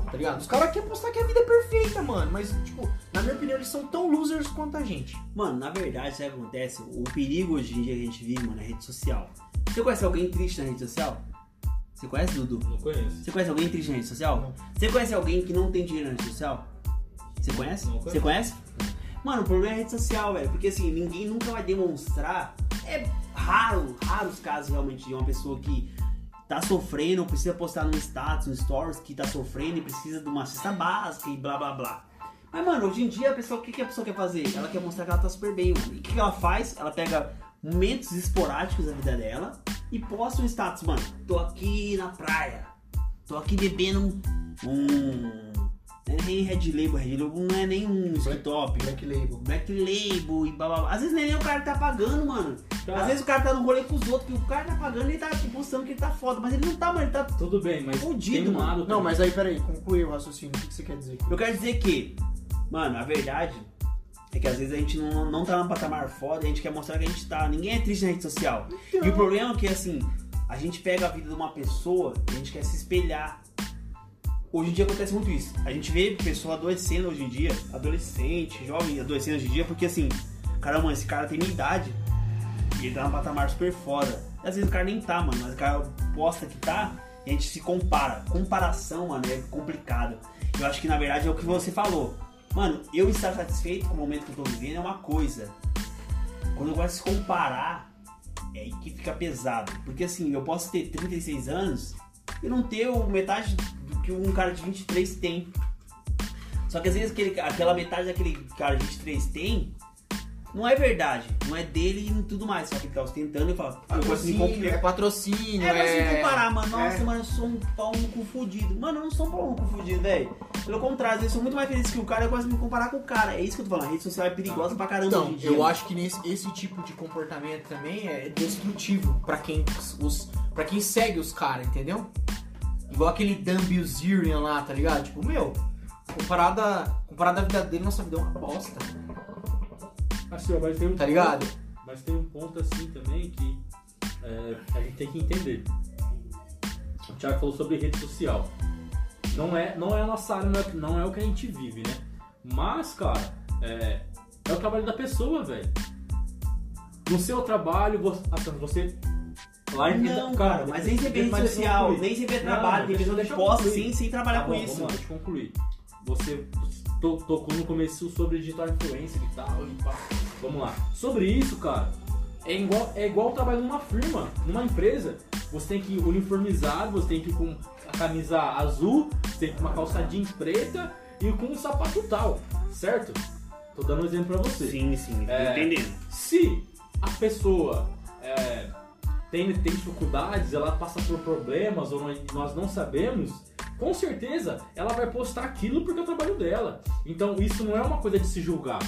tá ligado? Os caras querem postar que a vida é perfeita, mano, mas, tipo, na minha opinião, eles são tão losers quanto a gente. Mano, na verdade, sabe o que acontece? O perigo hoje em dia que a gente vive, mano, é rede social. Você conhece alguém triste na rede social? Você conhece, Dudu? Não conheço. Você conhece alguém triste na rede social? Não. Você conhece alguém que não tem dinheiro na rede social? Você conhece? Não conheço. Você conhece? Mano, o problema é a rede social, velho. Porque assim, ninguém nunca vai demonstrar. É raro, raros casos realmente de uma pessoa que tá sofrendo, precisa postar no status, no stories que tá sofrendo e precisa de uma cesta básica e blá blá blá. Mas, mano, hoje em dia a pessoa, o que, que a pessoa quer fazer? Ela quer mostrar que ela tá super bem, o que, que ela faz? Ela pega momentos esporádicos da vida dela e posta um status, mano. Tô aqui na praia. Tô aqui bebendo um. um não é nem Red Label, Red Label não é nem um Black Top. Black Label. Black Label e blá blá blá. Às vezes nem o cara tá pagando, mano. Tá. Às vezes o cara tá no rolê com os outros, que o cara tá pagando e ele tá tipo, mostrando que ele tá foda, mas ele não tá, mano, ele tá. Tudo bem, mas Fudido, tem um mano. Não, mas aí, peraí, conclui o raciocínio. O que você quer dizer? Eu quero dizer que, mano, a verdade é que às vezes a gente não, não tá num patamar foda, a gente quer mostrar que a gente tá. Ninguém é triste na rede social. E o problema é que, assim, a gente pega a vida de uma pessoa e a gente quer se espelhar. Hoje em dia acontece muito isso. A gente vê pessoa adoecendo hoje em dia, adolescente, jovem adoecendo hoje em dia, porque assim, caramba, esse cara tem minha idade e ele tá num patamar super foda. E às vezes o cara nem tá, mano, mas o cara posta que tá e a gente se compara. Comparação, mano, é complicado. Eu acho que na verdade é o que você falou. Mano, eu estar satisfeito com o momento que eu tô vivendo é uma coisa. Quando eu gosto de se comparar, é aí que fica pesado. Porque assim, eu posso ter 36 anos e não ter metade que um cara de 23 tem. Só que às vezes aquele, aquela metade daquele cara de 23 tem, não é verdade. Não é dele e tudo mais. Só que ele tá ostentando e fala, eu gosto de me Patrocínio, é comparar. patrocínio, É, mas se é... comparar, mano, nossa, é. mano, eu sou um pau no cu fudido. Mano, eu não sou um pau no cu fudido, velho. Pelo contrário, eu sou muito mais feliz que o cara, eu gosto de me comparar com o cara. É isso que eu tô falando, a rede social é perigosa pra caramba Então, dia. eu mano. acho que nesse, esse tipo de comportamento também é destrutivo pra quem, os, pra quem segue os caras, entendeu? Igual aquele Dan Bilzerian lá, tá ligado? Tipo, meu, comparada, comparada à vida dele, nossa vida é uma bosta, Assim, ó, mas tem um tá ligado? Mas tem um ponto assim também que é, a gente tem que entender. O Thiago falou sobre rede social. Não é, não é a nossa área, não é, não é o que a gente vive, né? Mas, cara, é, é o trabalho da pessoa, velho. No seu trabalho, você, assim, você lá em Não, cara, mas nem sempre é rede social, nem sempre é trabalho. Tem pessoa que eu posta sem, sem trabalhar Tá com bom, isso. Vamos lá, deixa eu concluir. Você to- tocou no começo sobre digital influencer e tal, e pá. Vamos lá. Sobre isso, cara, é igual, é igual trabalhar numa firma, numa empresa. Você tem que ir uniformizado, você tem que ir com a camisa azul, você tem que ir com uma calça jeans preta e com um sapato tal, certo? Tô dando um exemplo pra você. Sim, sim, É. entendendo. Se a pessoa tem, tem dificuldades, ela passa por problemas ou nós- não sabemos, com certeza ela vai postar aquilo porque é o trabalho dela. Então isso não é uma coisa de se julgar.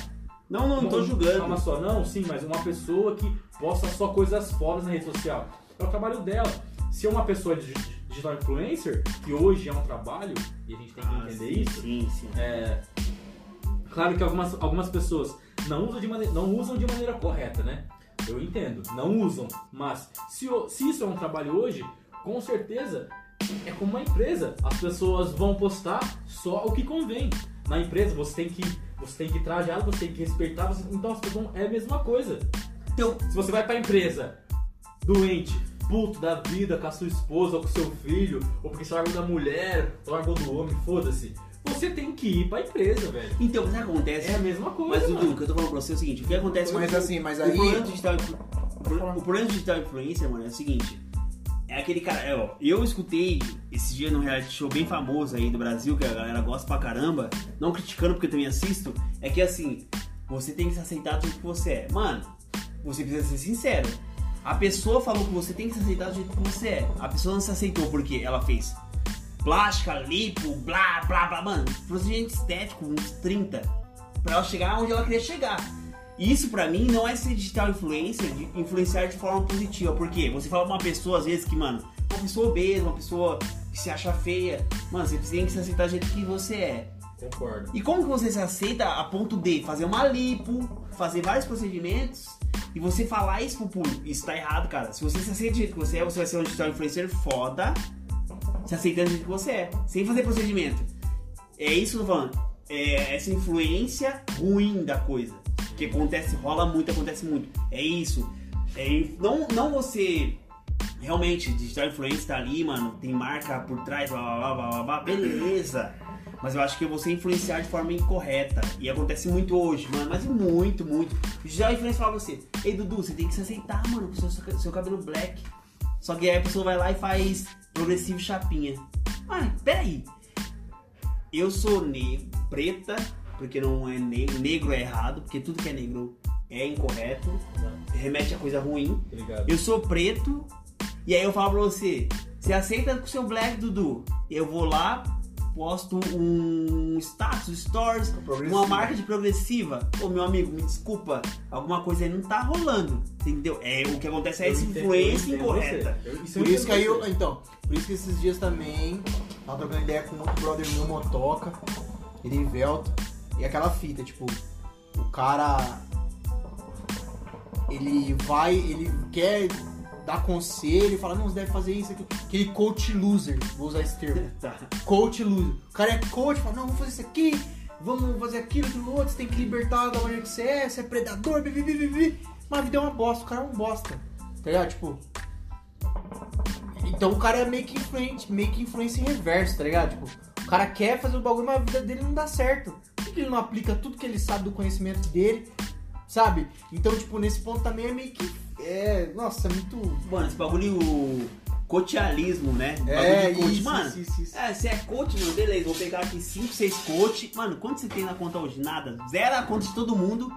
Não, não, não tô julgando. Calma só, não, sim, mas uma pessoa que posta só coisas fodas na rede social. É o trabalho dela. Se é uma pessoa de de- digital influencer, que hoje é um trabalho, e a gente tem que Ah, entender sim, isso, Sim, sim. é, claro que algumas, algumas pessoas não usam, de maneira, não usam de maneira correta, né? Eu entendo, não usam. Mas se, se isso é um trabalho hoje, com certeza é como uma empresa. As pessoas vão postar só o que convém. Na empresa você tem que, você tem que trajar, você tem que respeitar, você- então as pessoas vão, é a mesma coisa. Então, Se você vai pra empresa doente, puto da vida com a sua esposa ou com seu filho, ou porque você largou da mulher, ou largou do homem, foda-se. Você tem que ir pra empresa, velho. então, o que acontece? É a mesma coisa. Mas, Dudu, o que eu tô falando pra você é o seguinte: o que acontece Mas com assim, mas o aí- problema do digital, o pro- o problema do digital influencer, mano, é o seguinte. É aquele cara, é, ó, eu escutei esse dia num reality show bem famoso aí do Brasil, que a galera gosta pra caramba, não criticando porque eu também assisto, é que assim, você tem que se aceitar do jeito que você é. Mano, você precisa ser sincero. A pessoa falou que você tem que se aceitar do jeito que você é. A pessoa não se aceitou porque ela fez plástica, lipo, blá, blá, blá, mano, procedimento estético, uns 30, pra ela chegar onde ela queria chegar. Isso pra mim não é ser digital influencer, de influenciar de forma positiva, porque você fala pra uma pessoa às vezes que, mano, uma pessoa obesa, uma pessoa que se acha feia, mano, você tem que se aceitar do jeito que você é. Concordo. E como que você se aceita a ponto de fazer uma lipo, fazer vários procedimentos e você falar isso pro público? Isso tá errado, cara. Se você se aceita do jeito que você é, você vai ser um digital influencer foda, se aceitando do jeito que você é, sem fazer procedimento. É isso que eu tô falando. É essa influência ruim da coisa. Que acontece, rola muito, acontece muito. É isso. É, não, não você realmente, digital influencer tá ali, mano, tem marca por trás, blá blá blá blá blá, beleza. Mas eu acho que você influenciar de forma incorreta. E acontece muito hoje, mano. Mas muito, muito. O digital influencer fala pra você, ei Dudu, você tem que se aceitar, mano, com seu, seu cabelo black. Só que aí a pessoa vai lá e faz progressivo chapinha. Ai, peraí. Eu sou negro, preta, porque não é negro. Negro é errado, porque tudo que é negro é incorreto. Remete a coisa ruim. Obrigado. Eu sou preto, e aí eu falo pra você, você aceita com o seu black, Dudu? Eu vou lá, posto um status, stories, uma marca de progressiva. Ô meu amigo, me desculpa, alguma coisa aí não tá rolando, entendeu? É, o que acontece é essa influência incorreta. isso Por isso que aí eu. Então, por isso que esses dias também tava trocando ideia com outro brother meu, Motoca, Erivelto, e aquela fita, tipo, o cara. Ele vai, ele quer dar conselho, fala, não, você deve fazer isso aqui. Aquele coach loser, vou usar esse termo. <laughs> Tá. Coach loser. O cara é coach, fala, não, vamos fazer isso aqui, vamos fazer aquilo, aquilo outro, você tem que libertar da maneira que você é, você é predador, bibi, bibi, bibi. Mas a vida é uma bosta, o cara é um bosta. Tá ligado? Tipo. Então o cara é meio que influente, meio que influência em reverso, tá ligado? Tipo, o cara quer fazer o bagulho, mas a vida dele não dá certo. Por que ele não aplica tudo que ele sabe do conhecimento dele, sabe? Então, tipo, nesse ponto também é meio que. É. Nossa, é muito. Mano, esse bagulho coachalismo, né? É, coach. isso, mano, isso, isso, isso. É, você é coach, mano, beleza, vou pegar aqui 5, 6 coach. Mano, quanto você tem na conta hoje? Nada. Zero a conta de todo mundo.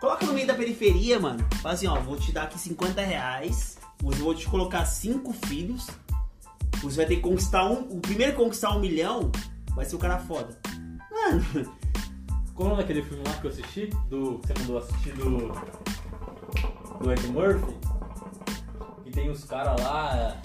Coloca no meio da periferia, mano. Fala assim, ó, vou te dar aqui 50 reais. Eu vou te colocar cinco filhos. Você vai ter que conquistar um. O primeiro que conquistar um milhão vai ser o cara foda. Mano, Qual o nome daquele filme lá que eu assisti? Do. Que você mandou assistir do. Do Ed Murphy? E tem os caras lá.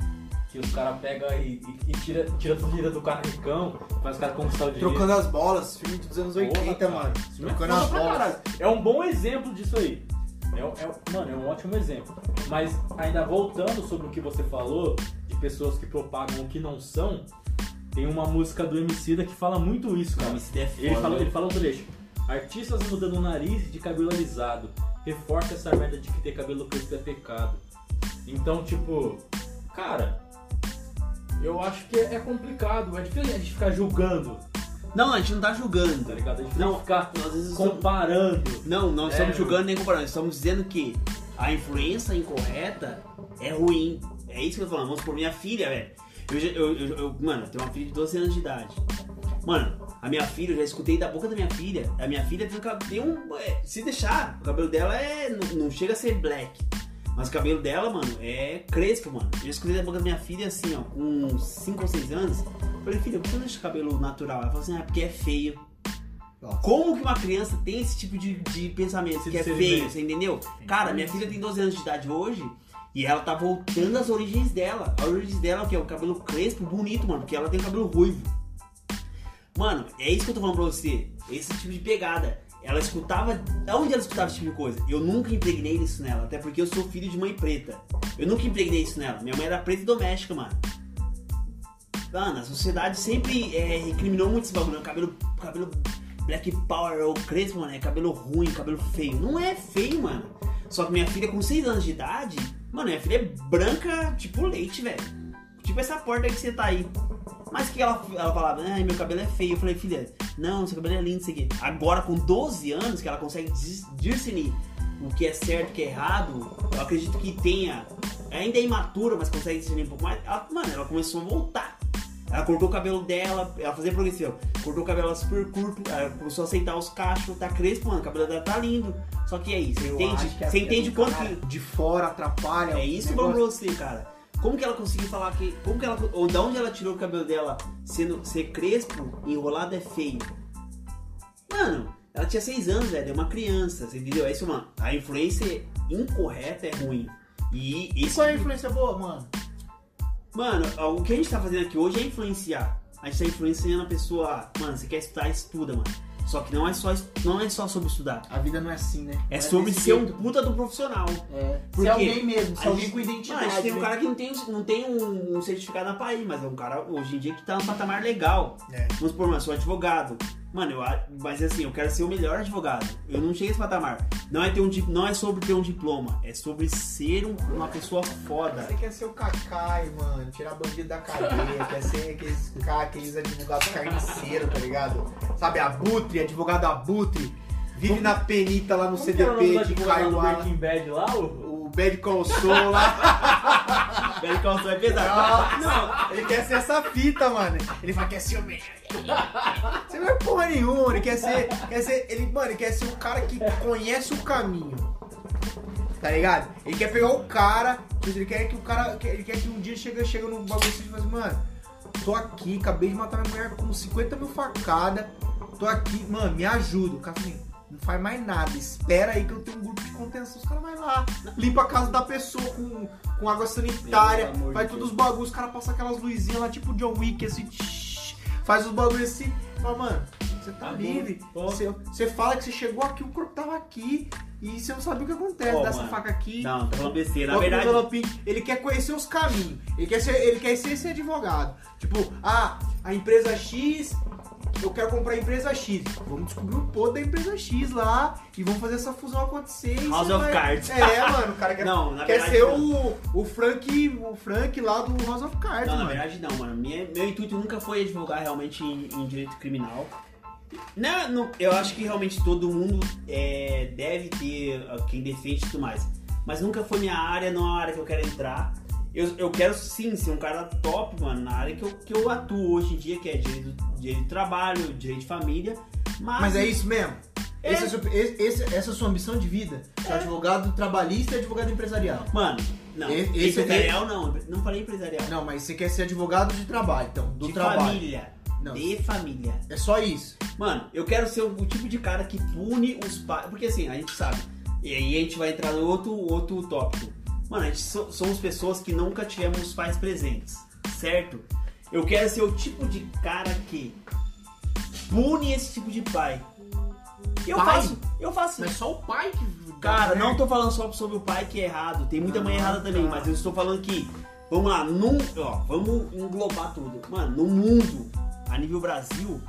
Que os caras pegam e, e, e tira, tira tudo dinheiro do cara ricão, faz os caras conquistar o dinheiro. Trocando as bolas, filme dos anos 80, Porra, mano. Trocando as bolas. É um bom exemplo disso aí. É, um- é um- mano, é um ótimo exemplo. Mas ainda voltando sobre o que você falou, de pessoas que propagam o que não são, tem uma música do Emicida que fala muito isso, cara. Emicida é Ele foda, fala, né? ele fala o trecho. Artistas mudando o nariz de cabelo alisado. Reforça essa merda de que ter cabelo preto é pecado. Então, tipo, cara, eu acho que é complicado. É difícil a gente ficar julgando, não, a gente não tá julgando. tá ligado? A gente Não, ficar nós às vezes estamos- comparando. Não, não É, estamos julgando nem comparando, estamos dizendo que a influência incorreta é ruim. É isso que eu tô falando. Vamos por minha filha, velho. Eu, eu, eu, eu- mano, eu tenho uma filha de 12 anos de idade. Mano, a minha filha, eu já escutei da boca da minha filha. A minha filha tem, um um. é, se deixar, o cabelo dela é. Não, não chega a ser black. Mas o cabelo dela, mano, é crespo, mano. Eu já escutei da boca da minha filha assim, ó, com 5 ou 6 anos. Eu falei, filha, por que você não deixa o cabelo natural? Ela falou assim, ah, porque é feio. Nossa. Como que uma criança tem esse tipo de, de pensamento Esse que é discernimento. feio, você entendeu? Cara, minha filha tem 12 anos de idade hoje e ela tá voltando às origens dela. A origens dela é o que? O cabelo crespo, bonito, mano, porque ela tem cabelo ruivo. Mano, é isso que eu tô falando pra você. Esse tipo de pegada. Ela escutava. Onde ela escutava esse tipo de coisa? Eu nunca impregnei isso nela, até porque eu sou filho de mãe preta. Eu nunca impregnei isso nela. Minha mãe era preta e doméstica, mano. Mano, a sociedade sempre é, recriminou muito esse bagulho. Cabelo, cabelo black power ou crespo, mano, é cabelo ruim, cabelo feio. Não é feio, mano. Só que minha filha com 6 anos de idade, mano, minha filha é branca, tipo leite, velho. Tipo essa porta aí que você tá aí. Mas que ela, ela falava, ai, meu cabelo é feio. Eu falei, filha, não, seu cabelo é lindo, isso aqui. Agora, com 12 anos, que ela consegue dis- discernir o que é certo e o que é errado, eu acredito que tenha. Ainda é imatura, mas consegue discernir um pouco mais. Ela, mano, ela começou a voltar. Ela cortou o cabelo dela, ela fazia progressivo. Cortou o cabelo super curto, ela começou a aceitar os cachos, tá crespo, mano, o cabelo dela tá lindo. Só que é isso, você entende? a Você entende quanto que. De fora atrapalha. É isso que eu negócio. pra você, cara. Como que ela conseguiu falar que. Como que ela. Ou da onde ela tirou o cabelo dela sendo ser crespo, enrolado é feio? Mano, ela tinha seis anos, velho. É uma criança, você entendeu? É isso, mano. A influência incorreta é ruim. E E isso. qual é a influência boa, mano? Mano, o que a gente tá fazendo aqui hoje é influenciar. A gente tá influenciando a pessoa. Mano, você quer estudar, estuda, mano. Só que não é só, não é só sobre estudar. A vida não é assim, né? É Não sobre ser um jeito. puta do profissional. É. Por Ser alguém mesmo, ser alguém gente- com identidade. Mano, a gente tem um né? cara que não tem, não tem um, um certificado na PAI, mas é um cara hoje em dia que tá num patamar legal. É. Vamos supor, eu sou advogado. Mano, eu, mas assim, eu quero ser o melhor advogado. Eu não cheguei a esse patamar. Não é, ter um, não é sobre ter um diploma, é sobre ser um- uma pessoa foda. Você quer ser o Kakai, mano, tirar bandido da cadeia, quer ser aqueles, aqueles advogados carniceiros, tá ligado? Sabe, abutre, advogado abutre, vive na penita lá no Como CDP do de Caio Breaking Bad lá? O, Bad Console lá. <laughs> Pele calção é pesado. Não, ele quer ser essa fita, mano. Ele fala que é ser o melhor. Você não é porra nenhuma, ele quer ser. Quer ser ele, mano, ele quer ser o cara que conhece o caminho. Tá ligado? Ele quer pegar o cara, ele quer que o cara. Ele quer que um dia chega, chega num bagulho e fala assim, mano, tô aqui, acabei de matar minha mulher com 50 mil facadas. Tô aqui, mano, me ajuda. O cara assim, faz mais nada, espera aí que eu tenho um grupo de contenção. Os caras vai lá, limpa a casa da pessoa com, com água sanitária, amor faz todos os bagulhos, os caras passam aquelas luzinhas lá, tipo John Wick, assim, tsh, faz os bagulhos assim. Fala, mano, você tá bom, livre. Você, você fala que você chegou aqui, o corpo tava aqui, e você não sabe o que acontece. Ó, Dá essa mano, faca aqui. Não, tá falando besteira. Na verdade. Ele quer conhecer os caminhos. Ele quer ser, ele quer ser esse advogado. Tipo, ah, a empresa X, eu quero comprar a empresa X. Vamos descobrir o podre da empresa X lá e vamos fazer essa fusão acontecer. House of vai- Cards. É, mano, o cara quer, Não, na quer verdade, ser não. o, o Frank, o Frank lá do House of Cards, Não, na mano. verdade não, mano. Minha- meu intuito nunca foi advogar realmente em, em direito criminal. Não, não- eu acho que realmente todo mundo é, deve ter quem defende e tudo mais. Mas nunca foi minha área, não é uma área que eu quero entrar. Eu, eu quero sim ser um cara top, mano, na área que eu, que eu atuo hoje em dia, que é direito, direito de trabalho, direito de família. Mas, Mas é isso mesmo? É. Esse é seu- esse- essa é a sua ambição de vida? Ser advogado trabalhista e advogado empresarial. Mano, não. Esse- esse empresarial não. Não falei empresarial. Não, mas você quer ser advogado de trabalho, então, do de trabalho. família. Não. De família. É só isso. Mano, eu quero ser o, o tipo de cara que pune os pais. Porque assim, a gente sabe. E aí a gente vai entrar no outro, outro tópico. Mano, a gente so- somos pessoas que nunca tivemos os pais presentes, certo? Eu quero ser o tipo de cara que pune esse tipo de pai. Eu Pai? faço, eu faço. Mas só o pai que. Cara, não tô falando só sobre o pai que é errado, tem muita mãe Ah, errada também, tá. mas eu estou falando que, vamos lá, num, ó, vamos englobar tudo. Mano, no mundo, a nível Brasil,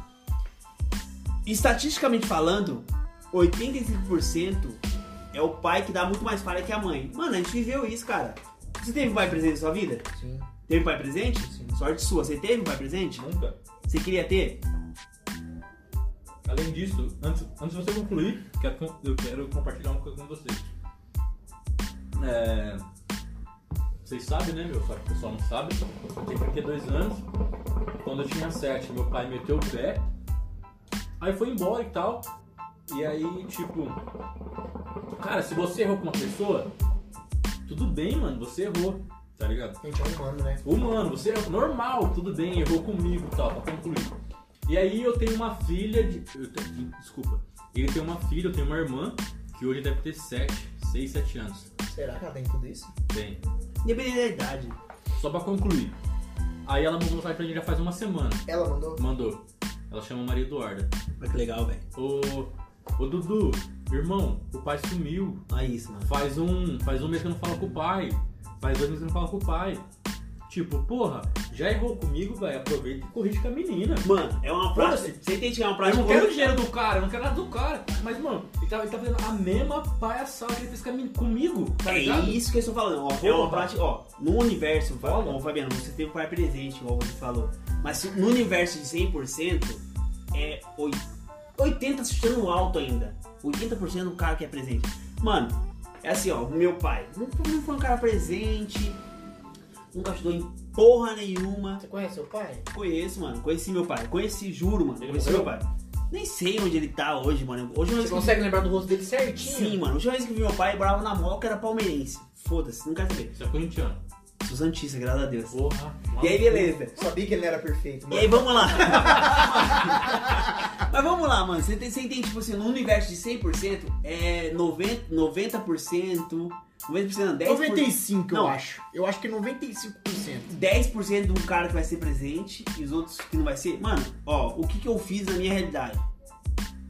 estatisticamente falando, 85% é o pai que dá muito mais falha que a mãe. Mano, a gente viveu isso, cara. Você teve um pai presente na sua vida? Sim. Teve um pai presente? Sim. Sorte sua. Você teve um pai presente? Nunca. Você queria ter? Além disso, antes, antes de você concluir, eu quero compartilhar uma coisa com vocês. É, vocês sabem, né, meu? Só que o pessoal não sabe. Eu tenho 32 anos. Quando eu tinha 7, meu pai meteu o pé. Aí foi embora e tal. E aí, tipo. Cara, se você errou com uma pessoa, tudo bem, mano. Você errou. Tá ligado? A gente é humano, né? Humano, você é normal, tudo bem, errou comigo e tal, pra concluir. E aí eu tenho uma filha de. eu tenho- desculpa. Ele tem uma filha, eu tenho uma irmã, que hoje deve ter 7, 6, 7 anos. Será que ela tem tudo isso? Bem, Independente da idade. só pra concluir. Aí ela mandou mensagem pra gente já faz uma semana. Ela mandou? Mandou. Ela chama Maria Eduarda. Olha que legal, velho. Ô, ô Dudu, irmão, o pai sumiu. Olha isso, mano. Faz um, faz um mês que eu não falo com o pai. Faz dois meses que eu não falo com o pai. Tipo, porra, já errou comigo, velho. Aproveita e corrige com a menina. Mano, é uma prática. Você entende que é uma Eu prática. não quero o dinheiro do cara, eu não quero nada do cara. Mas, mano, ele tá, ele tá fazendo a mesma palhaçada que ele fez comigo, tá É ligado? isso que eu estou falando. Ó, é uma prática. Ó, no universo, ó, Fabiano, você teve um pai presente, igual você falou. Mas no universo de 100%, é oi- 80% chutando alto ainda. 80% do cara que é presente. Mano, é assim, ó, o meu pai não foi, não foi um cara presente, nunca ajudou em porra nenhuma. Você conhece seu pai? Conheço, mano. Conheci meu pai. Conheci, juro, mano. Ele Conheci morreu? meu pai. Nem sei onde ele tá hoje, mano. Hoje Você consegue lembrar do rosto dele certinho? Sim, mano. A última vez que eu vi meu pai, bravo na moca, era palmeirense. Foda-se, não quero saber. Você é corintiano. Sou santista, graças a Deus. Porra. E aí, beleza. Sabia que ele era perfeito. E aí, vamos lá. <laughs> Mas vamos lá, mano. Você, tem, você entende, tipo assim, no universo de 100%, é 90%, 90%, 90% não, 10%. 95, eu Não. acho. Eu acho que 95%. 10% de um cara que vai ser presente e os outros que não vai ser. Mano, ó, o que, que eu fiz na minha realidade?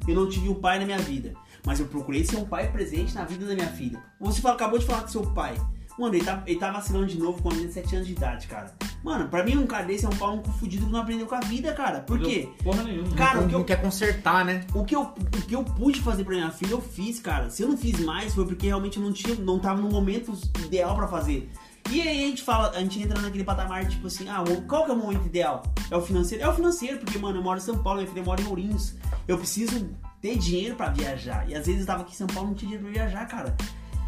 Eu não tive um pai na minha vida, mas eu procurei ser um pai presente na vida da minha filha. Você fala- acabou de falar com seu pai. Mano, ele tá, ele tá vacilando de novo com a menina de 7 anos de idade, cara. Mano, pra mim um cara desse é um pau no cu fudido que não aprendeu com a vida, cara. Por quê? Porra nenhuma. Cara, o não, que eu- não quer consertar, né? O que, eu, o que eu pude fazer pra minha filha, eu fiz, cara. Se eu não fiz mais, foi porque realmente eu não tinha, não tava no momento ideal pra fazer. E aí a gente fala, a gente entra naquele patamar, tipo assim, ah, o- qual que é o momento ideal? É o financeiro? É o financeiro, porque, mano, eu moro em São Paulo, minha filha mora em Ourinhos. Eu preciso ter dinheiro pra viajar. E às vezes eu tava aqui em São Paulo e não tinha dinheiro pra viajar, cara.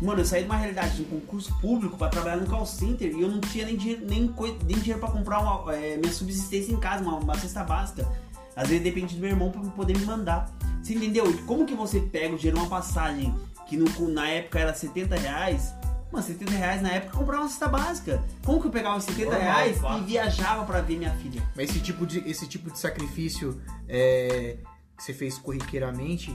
Mano, eu saí de uma realidade de um concurso público pra trabalhar no call center e eu não tinha nem dinheiro, nem, coi- nem dinheiro pra comprar uma, é, minha subsistência em casa, uma, uma cesta básica. Às vezes depende do meu irmão pra poder me mandar. Você entendeu? E como que você pega o dinheiro de uma passagem que no- na época era 70 reais? Mano, 70 reais na época comprava uma cesta básica. Como que eu pegava os 70 Normal, reais e viajava pra ver minha filha? Mas esse tipo de, esse tipo de sacrifício é, que você fez corriqueiramente,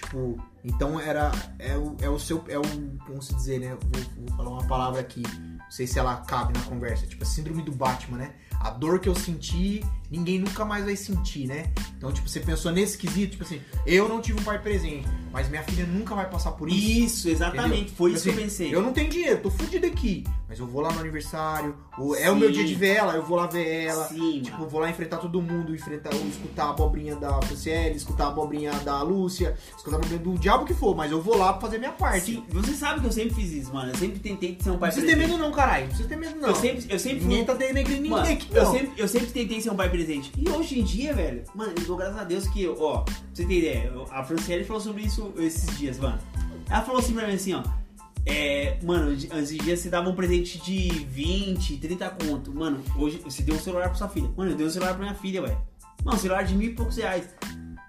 tipo, então era é o, é o seu é o como se dizer, né? Vou, vou falar uma palavra aqui, não sei se ela cabe na conversa, tipo a síndrome do Batman, né? A dor que eu senti, ninguém nunca mais vai sentir, né? Então, tipo, você pensou nesse quesito, tipo assim, eu não tive um pai presente, mas minha filha nunca vai passar por isso. Isso, exatamente. Entendeu? Foi isso Assim, que eu pensei. Eu não tenho dinheiro, tô fudido aqui. Mas eu vou lá no aniversário, ou é o meu dia de ver ela, eu vou lá ver ela. Sim, tipo, mano. vou lá enfrentar todo mundo, enfrentar, ou escutar a abobrinha da Franciele, escutar a abobrinha da Lúcia, escutar a abobrinha do diabo que for, mas eu vou lá pra fazer minha parte. Sim, você sabe que eu sempre fiz isso, mano. Eu sempre tentei ser um pai Não precisa ter presente. medo não, caralho. Não precisa ter medo não. Eu sempre, eu sempre Ninguém tá denegrindo ninguém Mano, aqui, eu não. sempre, eu sempre tentei ser um pai presente. E hoje em dia, velho, mano, eu dou graças a Deus que, ó, pra você ter ideia, a Franciele falou sobre isso esses dias, mano. Ela falou assim pra mim assim, ó. É, mano, antes de dia você dava um presente de 20, 30 conto. Mano, hoje você deu um celular pra sua filha. Mano, eu dei um celular pra minha filha, velho. Mano, um celular de mil e poucos reais.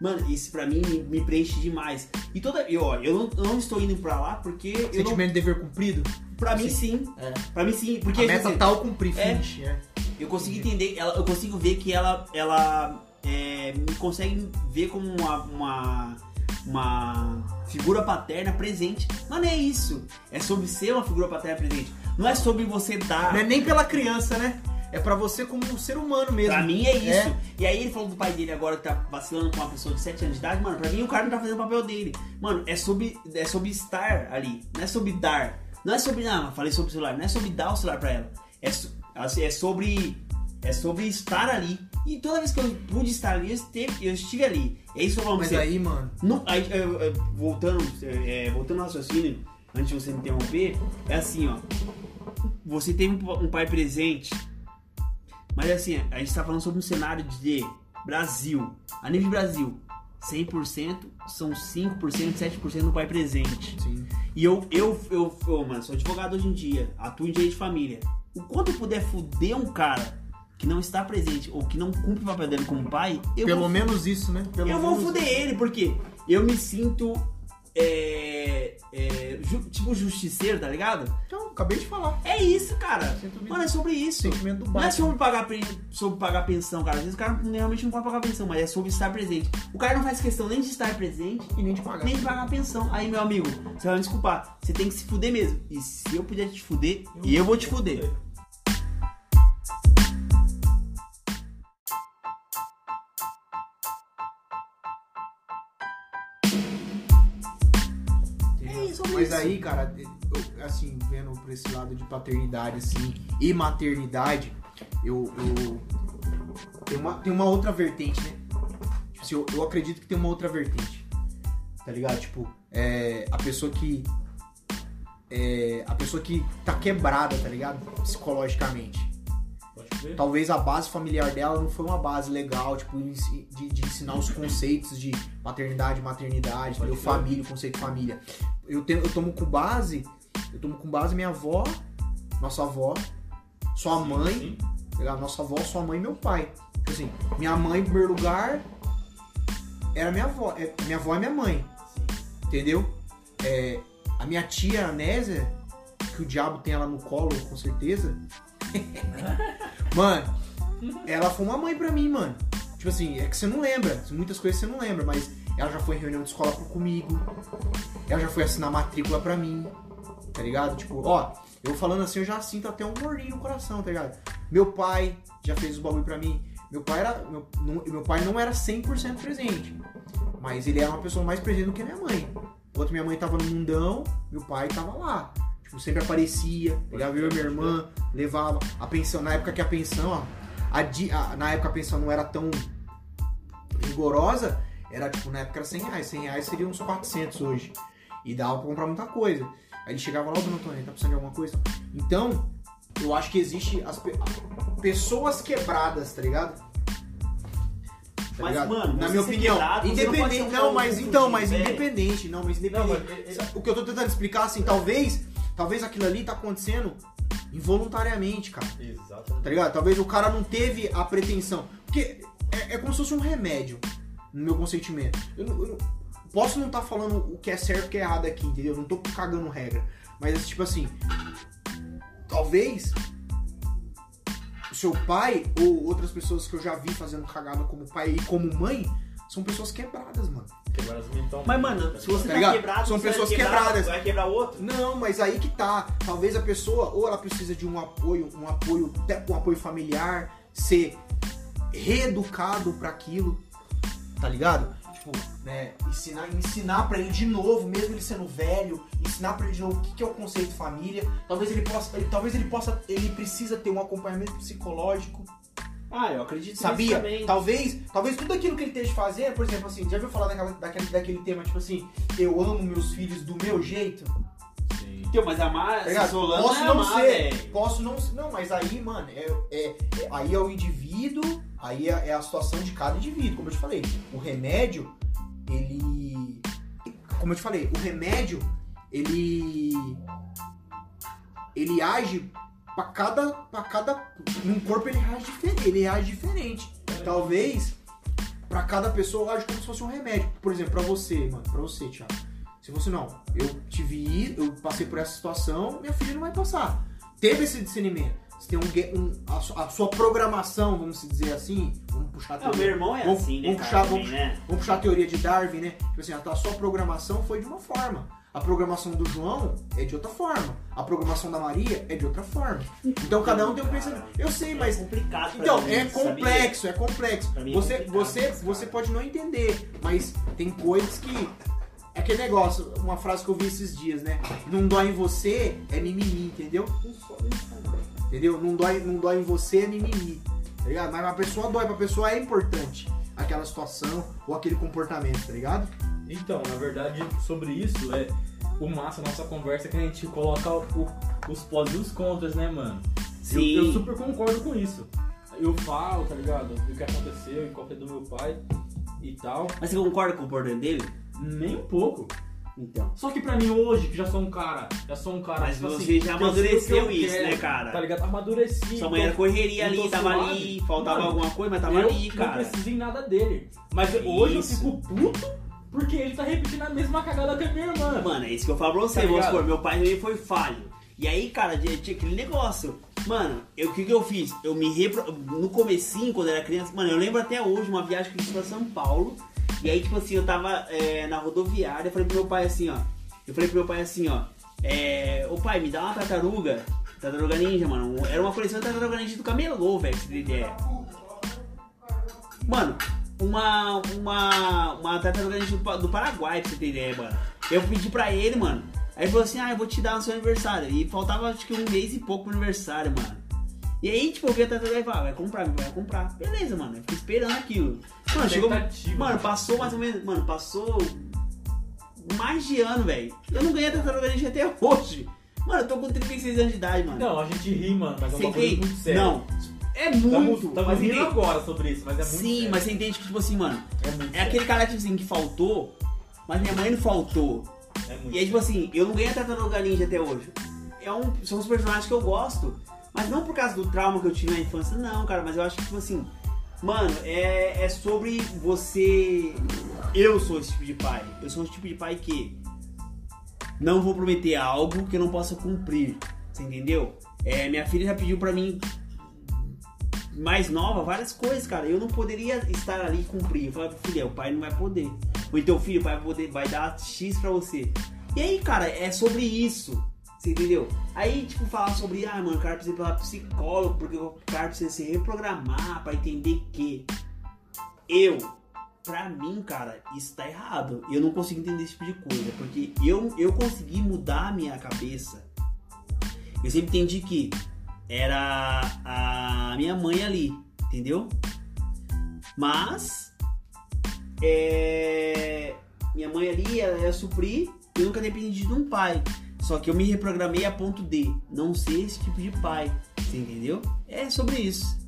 Mano, isso pra mim me, me preenche demais. E toda. Eu, ó, eu não, eu não estou indo pra lá porque. Eu não, Sentimento de dever cumprido? pra mim sim. É. Pra mim sim. Porque a meta assim, tá ao cumprir, é. finish, é. Eu consigo entender, ela, eu consigo ver que ela, ela é, me consegue ver como uma, uma, uma figura paterna presente. Mas não é isso. É sobre ser uma figura paterna presente. Não é sobre você dar. Não é nem pela criança, né? É pra você como um ser humano mesmo. Pra mim é isso. É. E aí ele falou do pai dele agora que tá vacilando com uma pessoa de 7 anos de idade. Mano, pra mim o cara não tá fazendo o papel dele. Mano, é sobre, é sobre estar ali. Não é sobre dar. Não é sobre. Não, eu falei sobre o celular. Não é sobre dar o celular pra ela. É, so- assim, é sobre. É sobre estar ali. E toda vez que eu pude estar ali, eu estive, eu estive ali. É isso que eu falo Mas você. aí, mano, Não, aí, eu- eu- voltando, é, voltando ao raciocínio, antes de você me interromper, é assim, ó. Você teve um, um pai presente, mas assim, a gente tá falando sobre um cenário de Brasil. A nível de Brasil, 100% são 5%, 7% do pai presente. sim. E eu, eu, eu, eu, mano, sou advogado hoje em dia, atuo em direito de família. O quanto eu puder fuder um cara que não está presente ou que não cumpre o papel dele como pai, eu Pelo vou menos isso, né? Pelo eu vou menos fuder ele, porque eu me sinto. É, é, ju- tipo justiceiro, tá ligado? Então, acabei de falar. É isso, cara. Sentimento- Mano, é sobre isso. Sentimento do Não é sobre pagar, sobre pagar pensão, cara. Às vezes o cara realmente não pode pagar pensão, mas é sobre estar presente. O cara não faz questão nem de estar presente, E nem de pagar. nem de pagar pensão. Aí, meu amigo, você vai me desculpar. Você tem que se fuder mesmo. E se eu puder te fuder, eu vou te fuder. Mas aí, cara, eu, assim, vendo por esse lado de paternidade, assim, e maternidade, eu. eu tem, uma, tem uma outra vertente, né? Tipo assim, eu, eu acredito que tem uma outra vertente. Tá ligado? Tipo, é, a pessoa que. É, a pessoa que tá quebrada, tá ligado? Psicologicamente. Talvez a base familiar dela não foi uma base legal, tipo, de, de ensinar os conceitos de maternidade, maternidade, família, o conceito de família. Eu, tenho, eu tomo com base, eu tomo com base minha avó, nossa avó, sua Sim, mãe, sim. nossa avó, sua mãe e meu pai. Tipo assim, minha mãe, em primeiro lugar, era minha avó. É, minha avó é minha mãe. Entendeu? É, a minha tia Anésia, que o diabo tem ela no colo, com certeza. <laughs> mano, ela foi uma mãe pra mim, mano. Tipo assim, é que você não lembra. Muitas coisas você não lembra, mas ela já foi em reunião de escola comigo. Ela já foi assinar matrícula pra mim. Tá ligado? Tipo, ó, eu falando assim, eu já sinto até um gordinho no coração, tá ligado? Meu pai já fez o bagulho pra mim. Meu pai era. Meu, não- meu pai não era 100% presente. Mas ele era uma pessoa mais presente do que minha mãe. Enquanto minha mãe tava no mundão, meu pai tava lá. Tipo, sempre aparecia, pegava eu e minha irmã, levava a pensão. Na época que a pensão, ó, a a- na época a pensão não era tão rigorosa, era tipo, na época era 100 reais. 100 reais seria uns 400 hoje. E dava pra comprar muita coisa. Aí ele chegava lá, ô Dona Antônia, tá precisando de alguma coisa? Então, eu acho que existe as pe- pessoas quebradas, tá ligado? Tá Mas, ligado? mano, Na minha opinião. quebrado, não independente. Não, cara mas então, mas velho. independente. Não, mas Não, independente. mas é- é- O que eu tô tentando explicar, assim, talvez. Talvez aquilo ali tá acontecendo involuntariamente, cara. Exatamente. Tá ligado? Talvez o cara não teve a pretensão. Porque é, é como se fosse um remédio, no meu consentimento. Eu, não- eu não- posso não estar falando o que é certo e o que é errado aqui, entendeu? Eu não tô cagando regra. Mas, tipo assim. Talvez. O seu pai, ou outras pessoas que eu já vi fazendo cagada como pai e como mãe, são pessoas quebradas, mano. Quebradas mentalmente. Mas, mano, se você Tá tá, quebrado, São você vai pessoas quebrar, quebradas. Vai quebrar outro? Não, mas aí que tá. Talvez a pessoa, ou ela precisa de um apoio, um apoio, até um apoio familiar, ser reeducado pra aquilo, tá ligado? Tipo, né, ensinar, ensinar para ele de novo, mesmo ele sendo velho, ensinar pra ele de novo o que, que é o conceito família. Talvez ele possa, ele- talvez ele possa, ele precisa ter um acompanhamento psicológico, Ah, eu acredito Sabia? também. Talvez, talvez tudo aquilo que ele esteja fazendo, por exemplo, assim, já viu falar daquela, daquele, daquele tema, tipo assim, eu amo meus filhos do meu jeito? Sim. Então, mas amar, Tá isolando Posso é não amar, ser, velho. posso não ser. Não, mas aí, mano, é, é- é- aí é o indivíduo, aí é, é a situação de cada indivíduo, como eu te falei. O remédio, ele. Como eu te falei, o remédio, ele. Ele age pra cada. Pra cada. Num corpo ele age diferente. Ele age diferente. Talvez pra cada pessoa age como se fosse um remédio. Por exemplo, pra você, mano, pra você, Thiago. Se você não, eu tive eu passei por essa situação, minha filha não vai passar. Teve esse discernimento. Você tem um, um- a, a sua programação, vamos dizer assim, vamos puxar a Não, meu teoria, irmão é Vamos- assim, né, vamos puxar- vamos- né? vamos puxar a teoria de Darwin, né? Tipo assim, a sua programação foi de uma forma. A programação do João é de outra forma. A programação da Maria é de outra forma. Então <laughs> cada um tem um pensamento. Eu sei, mas É complicado então, mim, é sabia? complexo, é complexo. Pra mim é Você, você, você pode não entender, mas tem coisas que. É aquele negócio, uma frase que eu vi esses dias, né? Não dói em você é mimimi, entendeu? Entendeu? Não dói, não dói em você é mimimi. Tá ligado? Mas a pessoa dói, pra pessoa é importante aquela situação ou aquele comportamento, tá ligado? Então, na verdade, sobre isso, é o massa nossa conversa é que a gente coloca o- os pós e os contras, né, mano? Eu, Sim. eu super concordo com isso. Eu falo, tá ligado? O que aconteceu em qualquer do meu pai e tal. Mas você concorda com o comportamento dele? Nem um pouco. Então. Só que pra mim hoje, que já sou um cara, já sou um cara. Mas tipo você assim, já amadureceu eu isso, quero, né, cara? Tá ligado? Amadureci. Sua mãe era correria ali, tava suave. ali, faltava Mano, alguma coisa, mas tava eu ali, não cara. preciso em nada dele. Mas hoje eu Isso. fico puto porque ele tá repetindo a mesma cagada que a minha irmã. Mano, é isso que eu falo pra você, Tá vamos supor, meu pai também foi falho. E aí, cara, tinha aquele negócio. Mano, o que, que eu fiz? Eu me repro... No comecinho, quando eu era criança, mano, eu lembro até hoje uma viagem que eu fiz pra São Paulo. E aí, tipo assim, eu tava é, na rodoviária, eu falei pro meu pai assim, ó. Eu falei pro meu pai assim, ó. É, ô pai, me dá uma tartaruga. Tartaruga ninja, mano. Era uma coleção de tartaruga ninja do camelô, velho, que você tem ideia. Mano, uma, uma, uma tartaruga ninja do, do Paraguai, pra você ter ideia, mano. Eu pedi pra ele, mano. Aí ele falou assim, ah, eu vou te dar no seu aniversário. E faltava acho que um mês e pouco pro aniversário, mano. E aí, tipo, eu vi a tartaruga e falei, ah, vai comprar, vai comprar. Beleza, mano. Eu fiquei esperando aquilo. Mano, chegou. Mano, passou mais ou menos. Mano, passou mais de ano, velho. Eu não ganhei a tartaruga ninja até hoje. Mano, eu tô com 36 anos de idade, mano. Não, a gente ri, mano, mas é um bagulho entende? muito sério. Não. É muito. estamos mas rindo agora sobre isso, mas é muito Sim, sério. mas você entende que, tipo assim, mano, É é aquele cara tipo assim, que faltou, mas minha mãe não faltou. É muito E aí, tipo assim, eu não ganhei a Tartaruga Ninja até hoje. É um, são os personagens que eu gosto, mas não por causa do trauma que eu tive na infância, não, cara, mas eu acho que, tipo assim, mano, é, é sobre você. Eu sou esse tipo de pai. Eu sou esse tipo de pai que não vou prometer algo que eu não possa cumprir. Você entendeu? É, minha filha já pediu pra mim mais nova, várias coisas, cara. Eu não poderia estar ali e cumprir. Eu falei, filha, o pai não vai poder. Ou então, filho, o pai vai, poder, vai dar X pra você. E aí, cara, é sobre isso. Você entendeu? Aí, tipo, falar sobre, ah, mano, o cara precisa ir pra psicólogo, porque o cara precisa se reprogramar pra entender que eu, pra mim, cara, isso tá errado. Eu não consigo entender esse tipo de coisa, porque eu, eu consegui mudar a minha cabeça. Eu sempre entendi que era a minha mãe ali, entendeu? Mas é, minha mãe ali ela ia suprir, eu nunca dependi de um pai. Só que eu me reprogramei a ponto de não ser esse tipo de pai. Entendeu? É sobre isso.